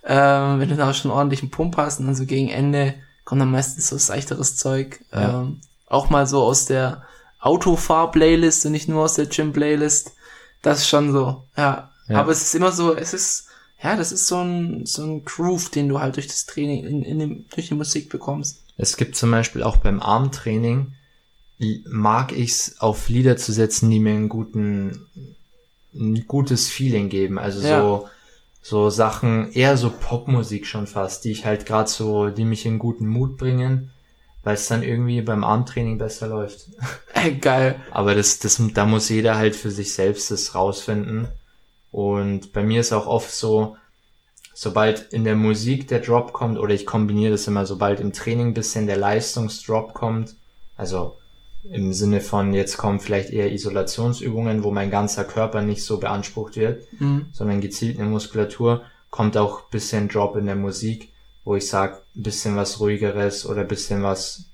Ähm, wenn du da schon ordentlichen Pump hast und dann so gegen Ende kommt dann meistens so seichteres Zeug. Ja. Ähm, auch mal so aus der Autofahr-Playlist und nicht nur aus der Gym-Playlist. Das ist schon so, ja. Ja. Aber es ist immer so, es ist, ja, das ist so ein, so ein Groove, den du halt durch das Training, in, in dem, durch die Musik bekommst. Es gibt zum Beispiel auch beim Armtraining, mag ich's auf Lieder zu setzen, die mir einen guten, ein gutes Feeling geben. Also Ja. so, so Sachen, eher so Popmusik schon fast, die ich halt gerade so, die mich in guten Mut bringen, weil es dann irgendwie beim Armtraining besser läuft. Geil. Aber das, das, da muss jeder halt für sich selbst das rausfinden. Und bei mir ist auch oft so, sobald in der Musik der Drop kommt, oder ich kombiniere das immer, sobald im Training bisschen der Leistungsdrop kommt, also im Sinne von, jetzt kommen vielleicht eher Isolationsübungen, wo mein ganzer Körper nicht so beansprucht wird, Mhm. sondern gezielt eine Muskulatur, kommt auch bisschen Drop in der Musik, wo ich sag, bisschen was ruhigeres oder bisschen was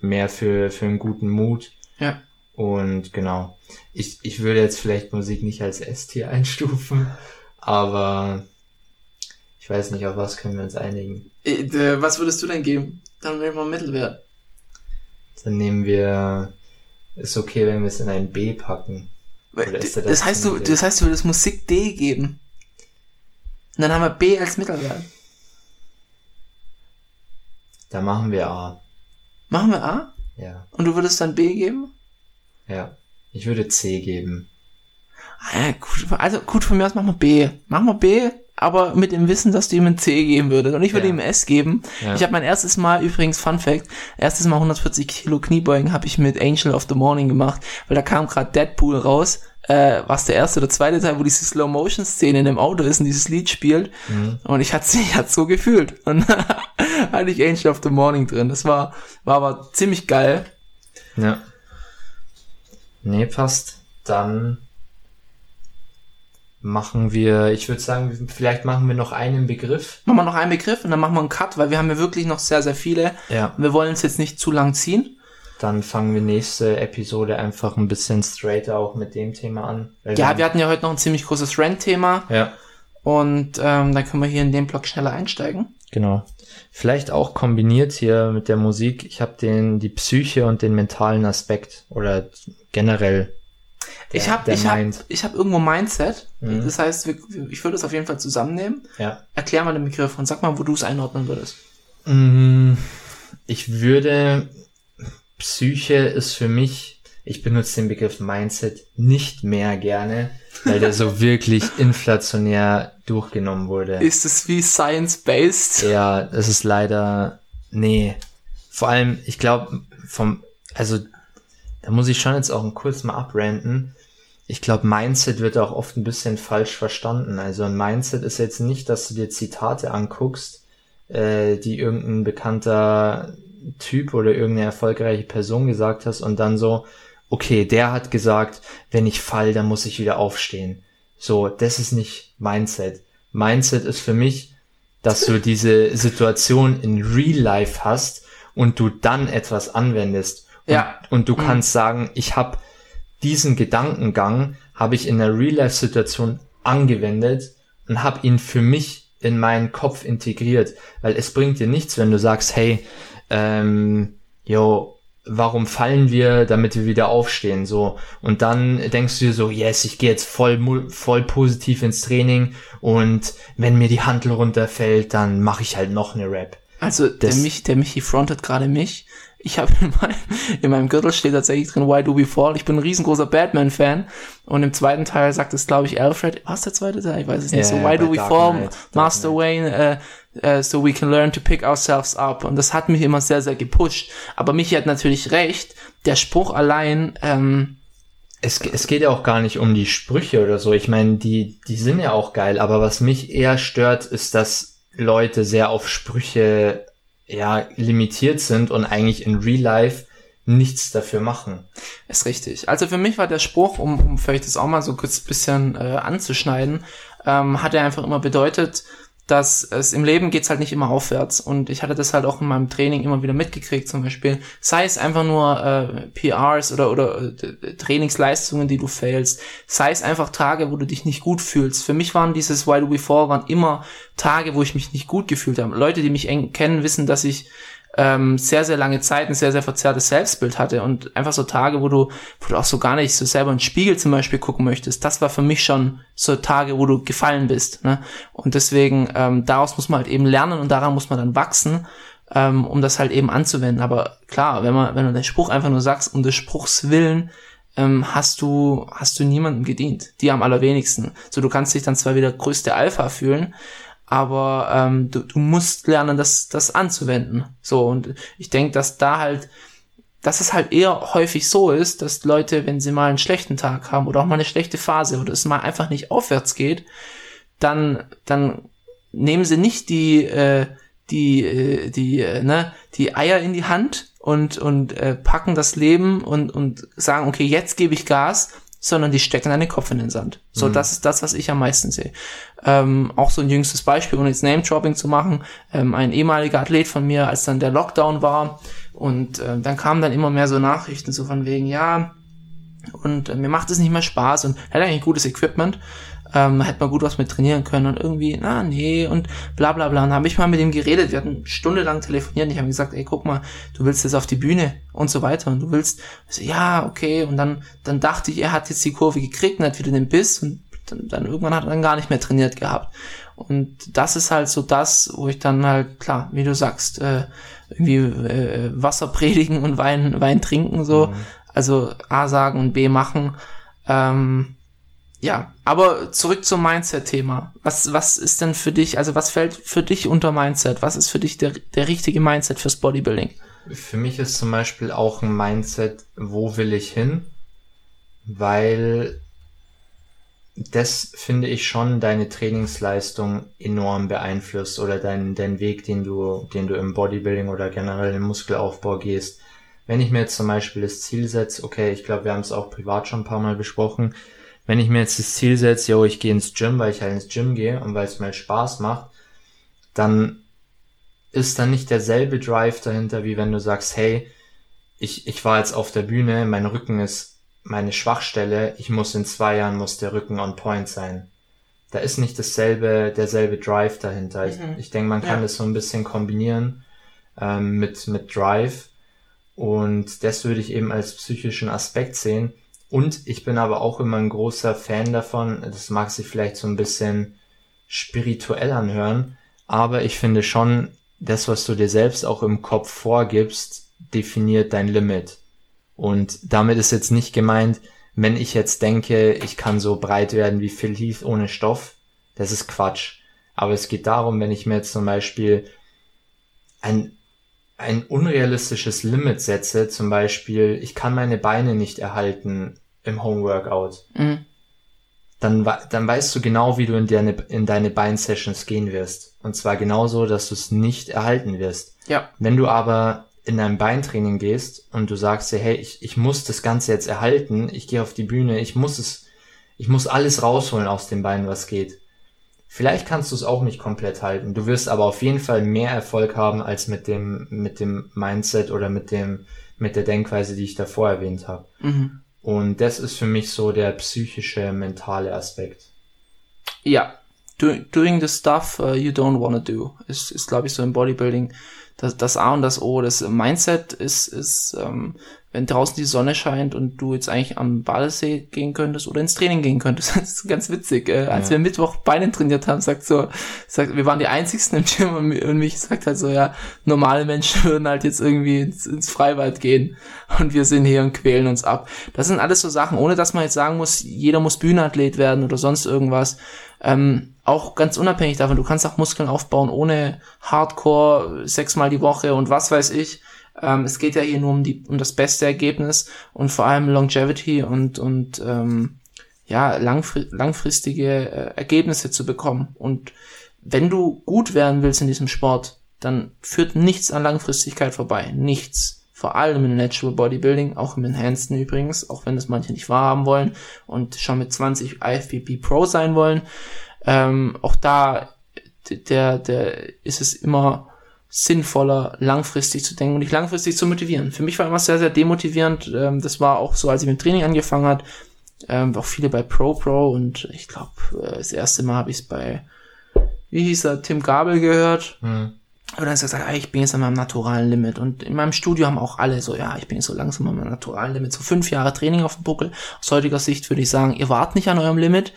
mehr für, für einen guten Mut. Ja. Und genau. Ich, ich würde jetzt vielleicht Musik nicht als S-Tier einstufen, aber ich weiß nicht, auf was können wir uns einigen. Äh, Was würdest du denn geben? Dann nehmen wir Mittelwert. Dann nehmen wir, ist okay, wenn wir es in ein B packen. Oder ist das das heißt, du, das heißt, du würdest Musik D geben. Und dann haben wir B als Mittelwert. Da machen wir A. Machen wir A? Ja, Und du würdest dann B geben? ja. Ich würde C geben. Ah, ja, gut, also gut, von mir aus machen wir B. Machen wir B, aber mit dem Wissen, dass du ihm ein C geben würdest. Und ich würde Ja. ihm S geben. Ja. Ich habe mein erstes Mal, übrigens Fun Fact, erstes Mal 140 Kilo Kniebeugen habe ich mit Angel of the Morning gemacht, weil da kam gerade Deadpool raus, äh, was der erste oder zweite Teil, wo diese Slow-Motion-Szene in dem Auto ist und dieses Lied spielt. Mhm. Und ich hatte ich hat's so gefühlt. Und hatte ich Angel of the Morning drin. Das war, war aber ziemlich geil. Ja. Nee, passt. Dann machen wir, ich würde sagen, vielleicht machen wir noch einen Begriff. Machen wir noch einen Begriff und dann machen wir einen Cut, weil wir haben ja wirklich noch sehr, sehr viele. Ja. Wir wollen es jetzt nicht zu lang ziehen. Dann fangen wir nächste Episode einfach ein bisschen straighter auch mit dem Thema an. Ja, wir hatten ja heute noch ein ziemlich großes Rant-Thema ja, und ähm, dann können wir hier in den Block schneller einsteigen. genau. Vielleicht auch kombiniert hier mit der Musik. Ich habe den die Psyche und den mentalen Aspekt oder generell. Der, ich habe ich hab, ich hab irgendwo Mindset. Mhm. Das heißt, wir, ich würde es auf jeden Fall zusammennehmen. Ja. Erklär mal den Begriff und sag mal, wo du es einordnen würdest. Mm, Ich würde, Psyche ist für mich, ich benutze den Begriff Mindset nicht mehr gerne, weil der so wirklich inflationär durchgenommen wurde. Ist es wie science-based? Ja, es ist leider, nee. Vor allem, ich glaube, vom, also, da muss ich schon jetzt auch kurz mal abranten. Ich glaube, Mindset wird auch oft ein bisschen falsch verstanden. Also ein Mindset ist jetzt nicht, dass du dir Zitate anguckst, äh, die irgendein bekannter Typ oder irgendeine erfolgreiche Person gesagt hast und dann so, okay, der hat gesagt, wenn ich fall, dann muss ich wieder aufstehen. So, das ist nicht Mindset. Mindset ist für mich, dass du diese Situation in Real Life hast und du dann etwas anwendest. Und, Ja. Und du kannst sagen, ich habe diesen Gedankengang, habe ich in einer Real Life Situation angewendet und habe ihn für mich in meinen Kopf integriert. Weil es bringt dir nichts, wenn du sagst, hey, ähm, yo, warum fallen wir, damit wir wieder aufstehen, so. Und dann denkst du dir so, yes, ich gehe jetzt voll, voll positiv ins Training und wenn mir die Handel runterfällt, dann mache ich halt noch eine Rap. Also der, Das- mich, der Michi frontet gerade mich. Ich habe in, meinem- in meinem Gürtel steht tatsächlich drin, Why do we fall? Ich bin ein riesengroßer Batman-Fan. Und im zweiten Teil sagt es, glaube ich, Alfred. Was der zweite Teil? Ich weiß es nicht. Ja, so, Why do we Dark fall? Knight, Dark Master. Wayne, äh, äh, so we can learn to pick ourselves up. Und das hat mich immer sehr, sehr gepusht. Aber Michi hat natürlich recht. Der Spruch allein, ähm, Es, es geht ja auch gar nicht um die Sprüche oder so. Ich meine, die, die sind ja auch geil, aber was mich eher stört, ist, dass Leute sehr auf Sprüche ja limitiert sind und eigentlich in Real Life nichts dafür machen. Ist richtig. Also für mich war der Spruch, um, um vielleicht das auch mal so kurz ein bisschen äh, anzuschneiden, ähm, hat er einfach immer bedeutet, dass es im Leben geht's halt nicht immer aufwärts. Und ich hatte das halt auch in meinem Training immer wieder mitgekriegt, zum Beispiel. Sei es einfach nur äh, PRs oder, oder äh, Trainingsleistungen, die du failst. Sei es einfach Tage, wo du dich nicht gut fühlst. Für mich waren dieses Why Do We Fall waren immer Tage, wo ich mich nicht gut gefühlt habe. Leute, die mich eng kennen, wissen, dass ich ähm, sehr, sehr lange Zeit ein sehr, sehr verzerrtes Selbstbild hatte und einfach so Tage, wo du, wo du auch so gar nicht so selber in den Spiegel zum Beispiel gucken möchtest, das war für mich schon so Tage, wo du gefallen bist. Ne? Und deswegen, ähm, daraus muss man halt eben lernen und daran muss man dann wachsen, ähm, um das halt eben anzuwenden. Aber klar, wenn man, wenn du den Spruch einfach nur sagst, um des Spruchs willen, ähm, hast du, hast du niemandem gedient. Die am allerwenigsten. So, du kannst dich dann zwar wieder größte Alpha fühlen, aber ähm, du, du musst lernen, das, das anzuwenden. So, und ich denke, dass da halt, dass es halt eher häufig so ist, dass Leute, wenn sie mal einen schlechten Tag haben oder auch mal eine schlechte Phase oder es mal einfach nicht aufwärts geht, dann, dann nehmen sie nicht die, äh, die, äh, die, äh, ne, die Eier in die Hand und, und äh, packen das Leben und, und sagen, okay, jetzt gebe ich Gas, sondern die stecken einen Kopf in den Sand. So, mhm. das ist das, was ich am meisten sehe. Ähm, auch so ein jüngstes Beispiel, ohne jetzt Name-Dropping zu machen, ähm, ein ehemaliger Athlet von mir, als dann der Lockdown war und äh, dann kamen dann immer mehr so Nachrichten so von wegen, ja, und äh, mir macht es nicht mehr Spaß und er hat eigentlich gutes Equipment, ähm, hätte man gut was mit trainieren können und irgendwie, na nee und bla bla bla. Und dann habe ich mal mit ihm geredet, wir hatten stundenlang telefoniert und ich habe gesagt, ey, guck mal, du willst jetzt auf die Bühne und so weiter und du willst, so, ja, okay. Und dann, dann dachte ich, er hat jetzt die Kurve gekriegt und hat wieder den Biss und dann, dann irgendwann hat er dann gar nicht mehr trainiert gehabt. Und das ist halt so das, wo ich dann halt, klar, wie du sagst, äh, irgendwie äh, Wasser predigen und Wein, Wein trinken, so. Mhm. Also A sagen und B machen. Ähm, ja, aber zurück zum Mindset-Thema. Was, was ist denn für dich, also was fällt für dich unter Mindset? Was ist für dich der, der richtige Mindset fürs Bodybuilding? Für mich ist zum Beispiel auch ein Mindset, wo will ich hin? Weil das finde ich schon deine Trainingsleistung enorm beeinflusst oder dein, dein Weg, den du, den du im Bodybuilding oder generell im Muskelaufbau gehst. Wenn ich mir jetzt zum Beispiel das Ziel setze, okay, ich glaube, wir haben es auch privat schon ein paar Mal besprochen, wenn ich mir jetzt das Ziel setze, yo, ich gehe ins Gym, weil ich halt ins Gym gehe und weil es mir Spaß macht, dann ist dann nicht derselbe Drive dahinter, wie wenn du sagst, hey, ich, ich war jetzt auf der Bühne, mein Rücken ist meine Schwachstelle, ich muss in zwei Jahren, muss der Rücken on point sein. Da ist nicht dasselbe, derselbe Drive dahinter. Ich, mhm. ich denke, man kann ja. das so ein bisschen kombinieren ähm, mit, mit Drive. Und das würde ich eben als psychischen Aspekt sehen. Und ich bin aber auch immer ein großer Fan davon, das mag sich vielleicht so ein bisschen spirituell anhören, aber ich finde schon, das, was du dir selbst auch im Kopf vorgibst, definiert dein Limit. Und damit ist jetzt nicht gemeint, wenn ich jetzt denke, ich kann so breit werden wie Phil Heath ohne Stoff, das ist Quatsch. Aber es geht darum, wenn ich mir jetzt zum Beispiel ein, ein unrealistisches Limit setze, zum Beispiel, ich kann meine Beine nicht erhalten im Homeworkout, mhm. dann, dann weißt du genau, wie du in deine, in deine Bein-Sessions gehen wirst. Und zwar genauso, dass du es nicht erhalten wirst. Ja. Wenn du aber in dein Beintraining gehst und du sagst dir, hey, ich, ich muss das Ganze jetzt erhalten, ich gehe auf die Bühne, ich muss es, ich muss alles rausholen aus dem Bein, was geht. Vielleicht kannst du es auch nicht komplett halten. Du wirst aber auf jeden Fall mehr Erfolg haben als mit dem, mit dem Mindset oder mit dem, mit der Denkweise, die ich davor erwähnt habe. Mhm. Und das ist für mich so der psychische, mentale Aspekt. Ja, Do doing the stuff uh, you don't wanna do ist, ist glaube ich, so im Bodybuilding das, das A und das O. Das Mindset ist, ist ähm, wenn draußen die Sonne scheint und du jetzt eigentlich am Badesee gehen könntest oder ins Training gehen könntest. Das ist ganz witzig. Äh, als ja. wir Mittwoch Beine trainiert haben, sagt so, sagt, wir waren die einzigsten im Gym und, und mich sagt halt so, ja, normale Menschen würden halt jetzt irgendwie ins, ins Freiwald gehen und wir sind hier und quälen uns ab. Das sind alles so Sachen, ohne dass man jetzt sagen muss, jeder muss Bühnenathlet werden oder sonst irgendwas. Ähm, auch ganz unabhängig davon, du kannst auch Muskeln aufbauen ohne Hardcore sechsmal die Woche und was weiß ich. Ähm, es geht ja hier nur um, die, um das beste Ergebnis und vor allem Longevity und, und ähm, ja, langfri langfristige äh, Ergebnisse zu bekommen. Und wenn du gut werden willst in diesem Sport, dann führt nichts an Langfristigkeit vorbei. Nichts. Vor allem im Natural Bodybuilding, auch im Enhanced übrigens, auch wenn das manche nicht wahrhaben wollen und schon mit 20 IFBB Pro sein wollen. Ähm, auch da, der, der ist es immer sinnvoller, langfristig zu denken und dich langfristig zu motivieren. Für mich war immer sehr, sehr demotivierend. Ähm, das war auch so, als ich mit dem Training angefangen hat, ähm, auch viele bei Pro Pro und ich glaube, äh, das erste Mal habe ich es bei, wie hieß er, Tim Gabel gehört. Mhm. Und dann ist er gesagt, ah, ich bin jetzt an meinem naturalen Limit. Und in meinem Studio haben auch alle so, ja, ich bin jetzt so langsam an meinem naturalen Limit. So fünf Jahre Training auf dem Buckel. Aus heutiger Sicht würde ich sagen, ihr wart nicht an eurem Limit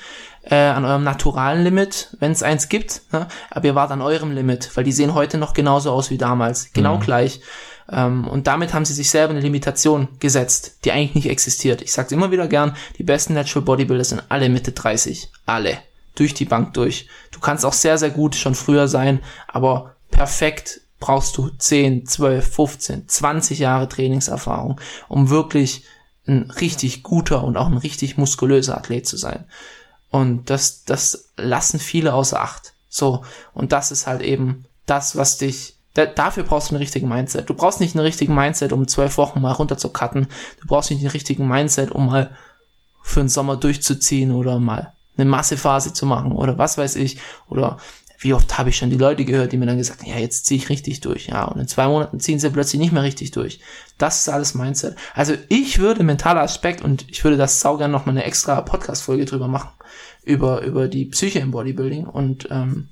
äh, an eurem naturalen Limit, wenn es eins gibt, ne? aber ihr wart an eurem Limit, weil die sehen heute noch genauso aus wie damals, genau mhm. gleich. Ähm, und damit haben sie sich selber eine Limitation gesetzt, die eigentlich nicht existiert. Ich sage immer wieder gern, die besten Natural Bodybuilder sind alle Mitte 30, alle, durch die Bank durch. Du kannst auch sehr, sehr gut schon früher sein, aber perfekt brauchst du 10, 12, 15, 20 Jahre Trainingserfahrung, um wirklich ein richtig guter und auch ein richtig muskulöser Athlet zu sein. Und das, das lassen viele außer Acht. So, und das ist halt eben das, was dich, da, dafür brauchst du einen richtigen Mindset. Du brauchst nicht einen richtigen Mindset, um zwölf Wochen mal runter zu cutten. Du brauchst nicht einen richtigen Mindset, um mal für den Sommer durchzuziehen oder mal eine Massephase zu machen oder was weiß ich. Oder wie oft habe ich schon die Leute gehört, die mir dann gesagt haben, ja, jetzt ziehe ich richtig durch. Ja, und in zwei Monaten ziehen sie plötzlich nicht mehr richtig durch. Das ist alles Mindset. Also ich würde mentaler Aspekt und ich würde das saugern noch mal eine extra Podcast-Folge drüber machen. Über, über die Psyche im Bodybuilding und ähm,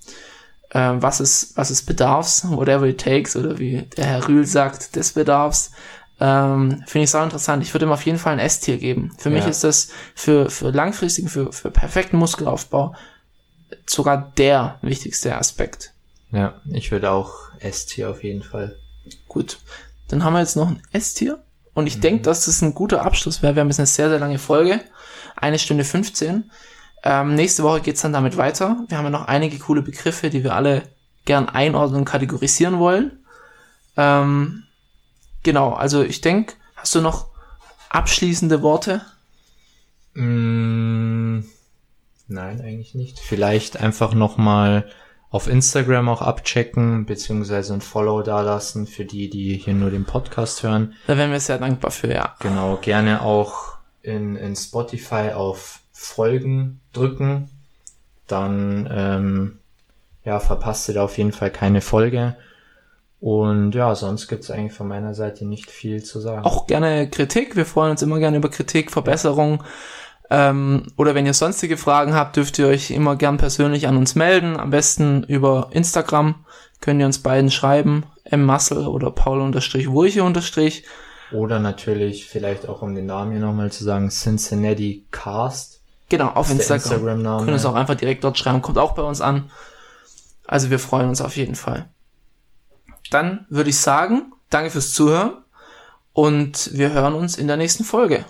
äh, was es, was es bedarfs, whatever it takes, oder wie der Herr Rühl sagt, des Bedarfs. Ähm, Finde ich sau interessant. Ich würde ihm auf jeden Fall ein S-Tier geben. Für ja. mich ist das für, für langfristigen, für, für perfekten Muskelaufbau sogar der wichtigste Aspekt. Ja, ich würde auch S-Tier auf jeden Fall. Gut. Dann haben wir jetzt noch ein S-Tier. Und ich mhm. denke, dass das ein guter Abschluss wäre. Wir haben jetzt eine sehr, sehr lange Folge. Eine Stunde 15. Ähm, nächste Woche geht's dann damit weiter. Wir haben ja noch einige coole Begriffe, die wir alle gern einordnen und kategorisieren wollen. Ähm, genau, also ich denke, hast du noch abschließende Worte? Mm, nein, eigentlich nicht. Vielleicht einfach nochmal auf Instagram auch abchecken, beziehungsweise ein Follow dalassen für die, die hier nur den Podcast hören. Da wären wir sehr dankbar für, ja. Genau, gerne auch in, in Spotify auf Folgen drücken, dann ähm, ja, verpasst ihr da auf jeden Fall keine Folge. Und ja, sonst gibt's eigentlich von meiner Seite nicht viel zu sagen. Auch gerne Kritik. Wir freuen uns immer gerne über Kritik, Verbesserung. Ähm, oder wenn ihr sonstige Fragen habt, dürft ihr euch immer gern persönlich an uns melden. Am besten über Instagram könnt ihr uns beiden schreiben. M-Muscle oder Paul-Wurche- unterstrich. Oder natürlich, vielleicht auch um den Namen hier nochmal zu sagen, Cincinnati Cast. Genau, auf Instagram. Instagram Können es auch einfach direkt dort schreiben, kommt auch bei uns an. Also wir freuen uns auf jeden Fall. Dann würde ich sagen, danke fürs Zuhören und wir hören uns in der nächsten Folge.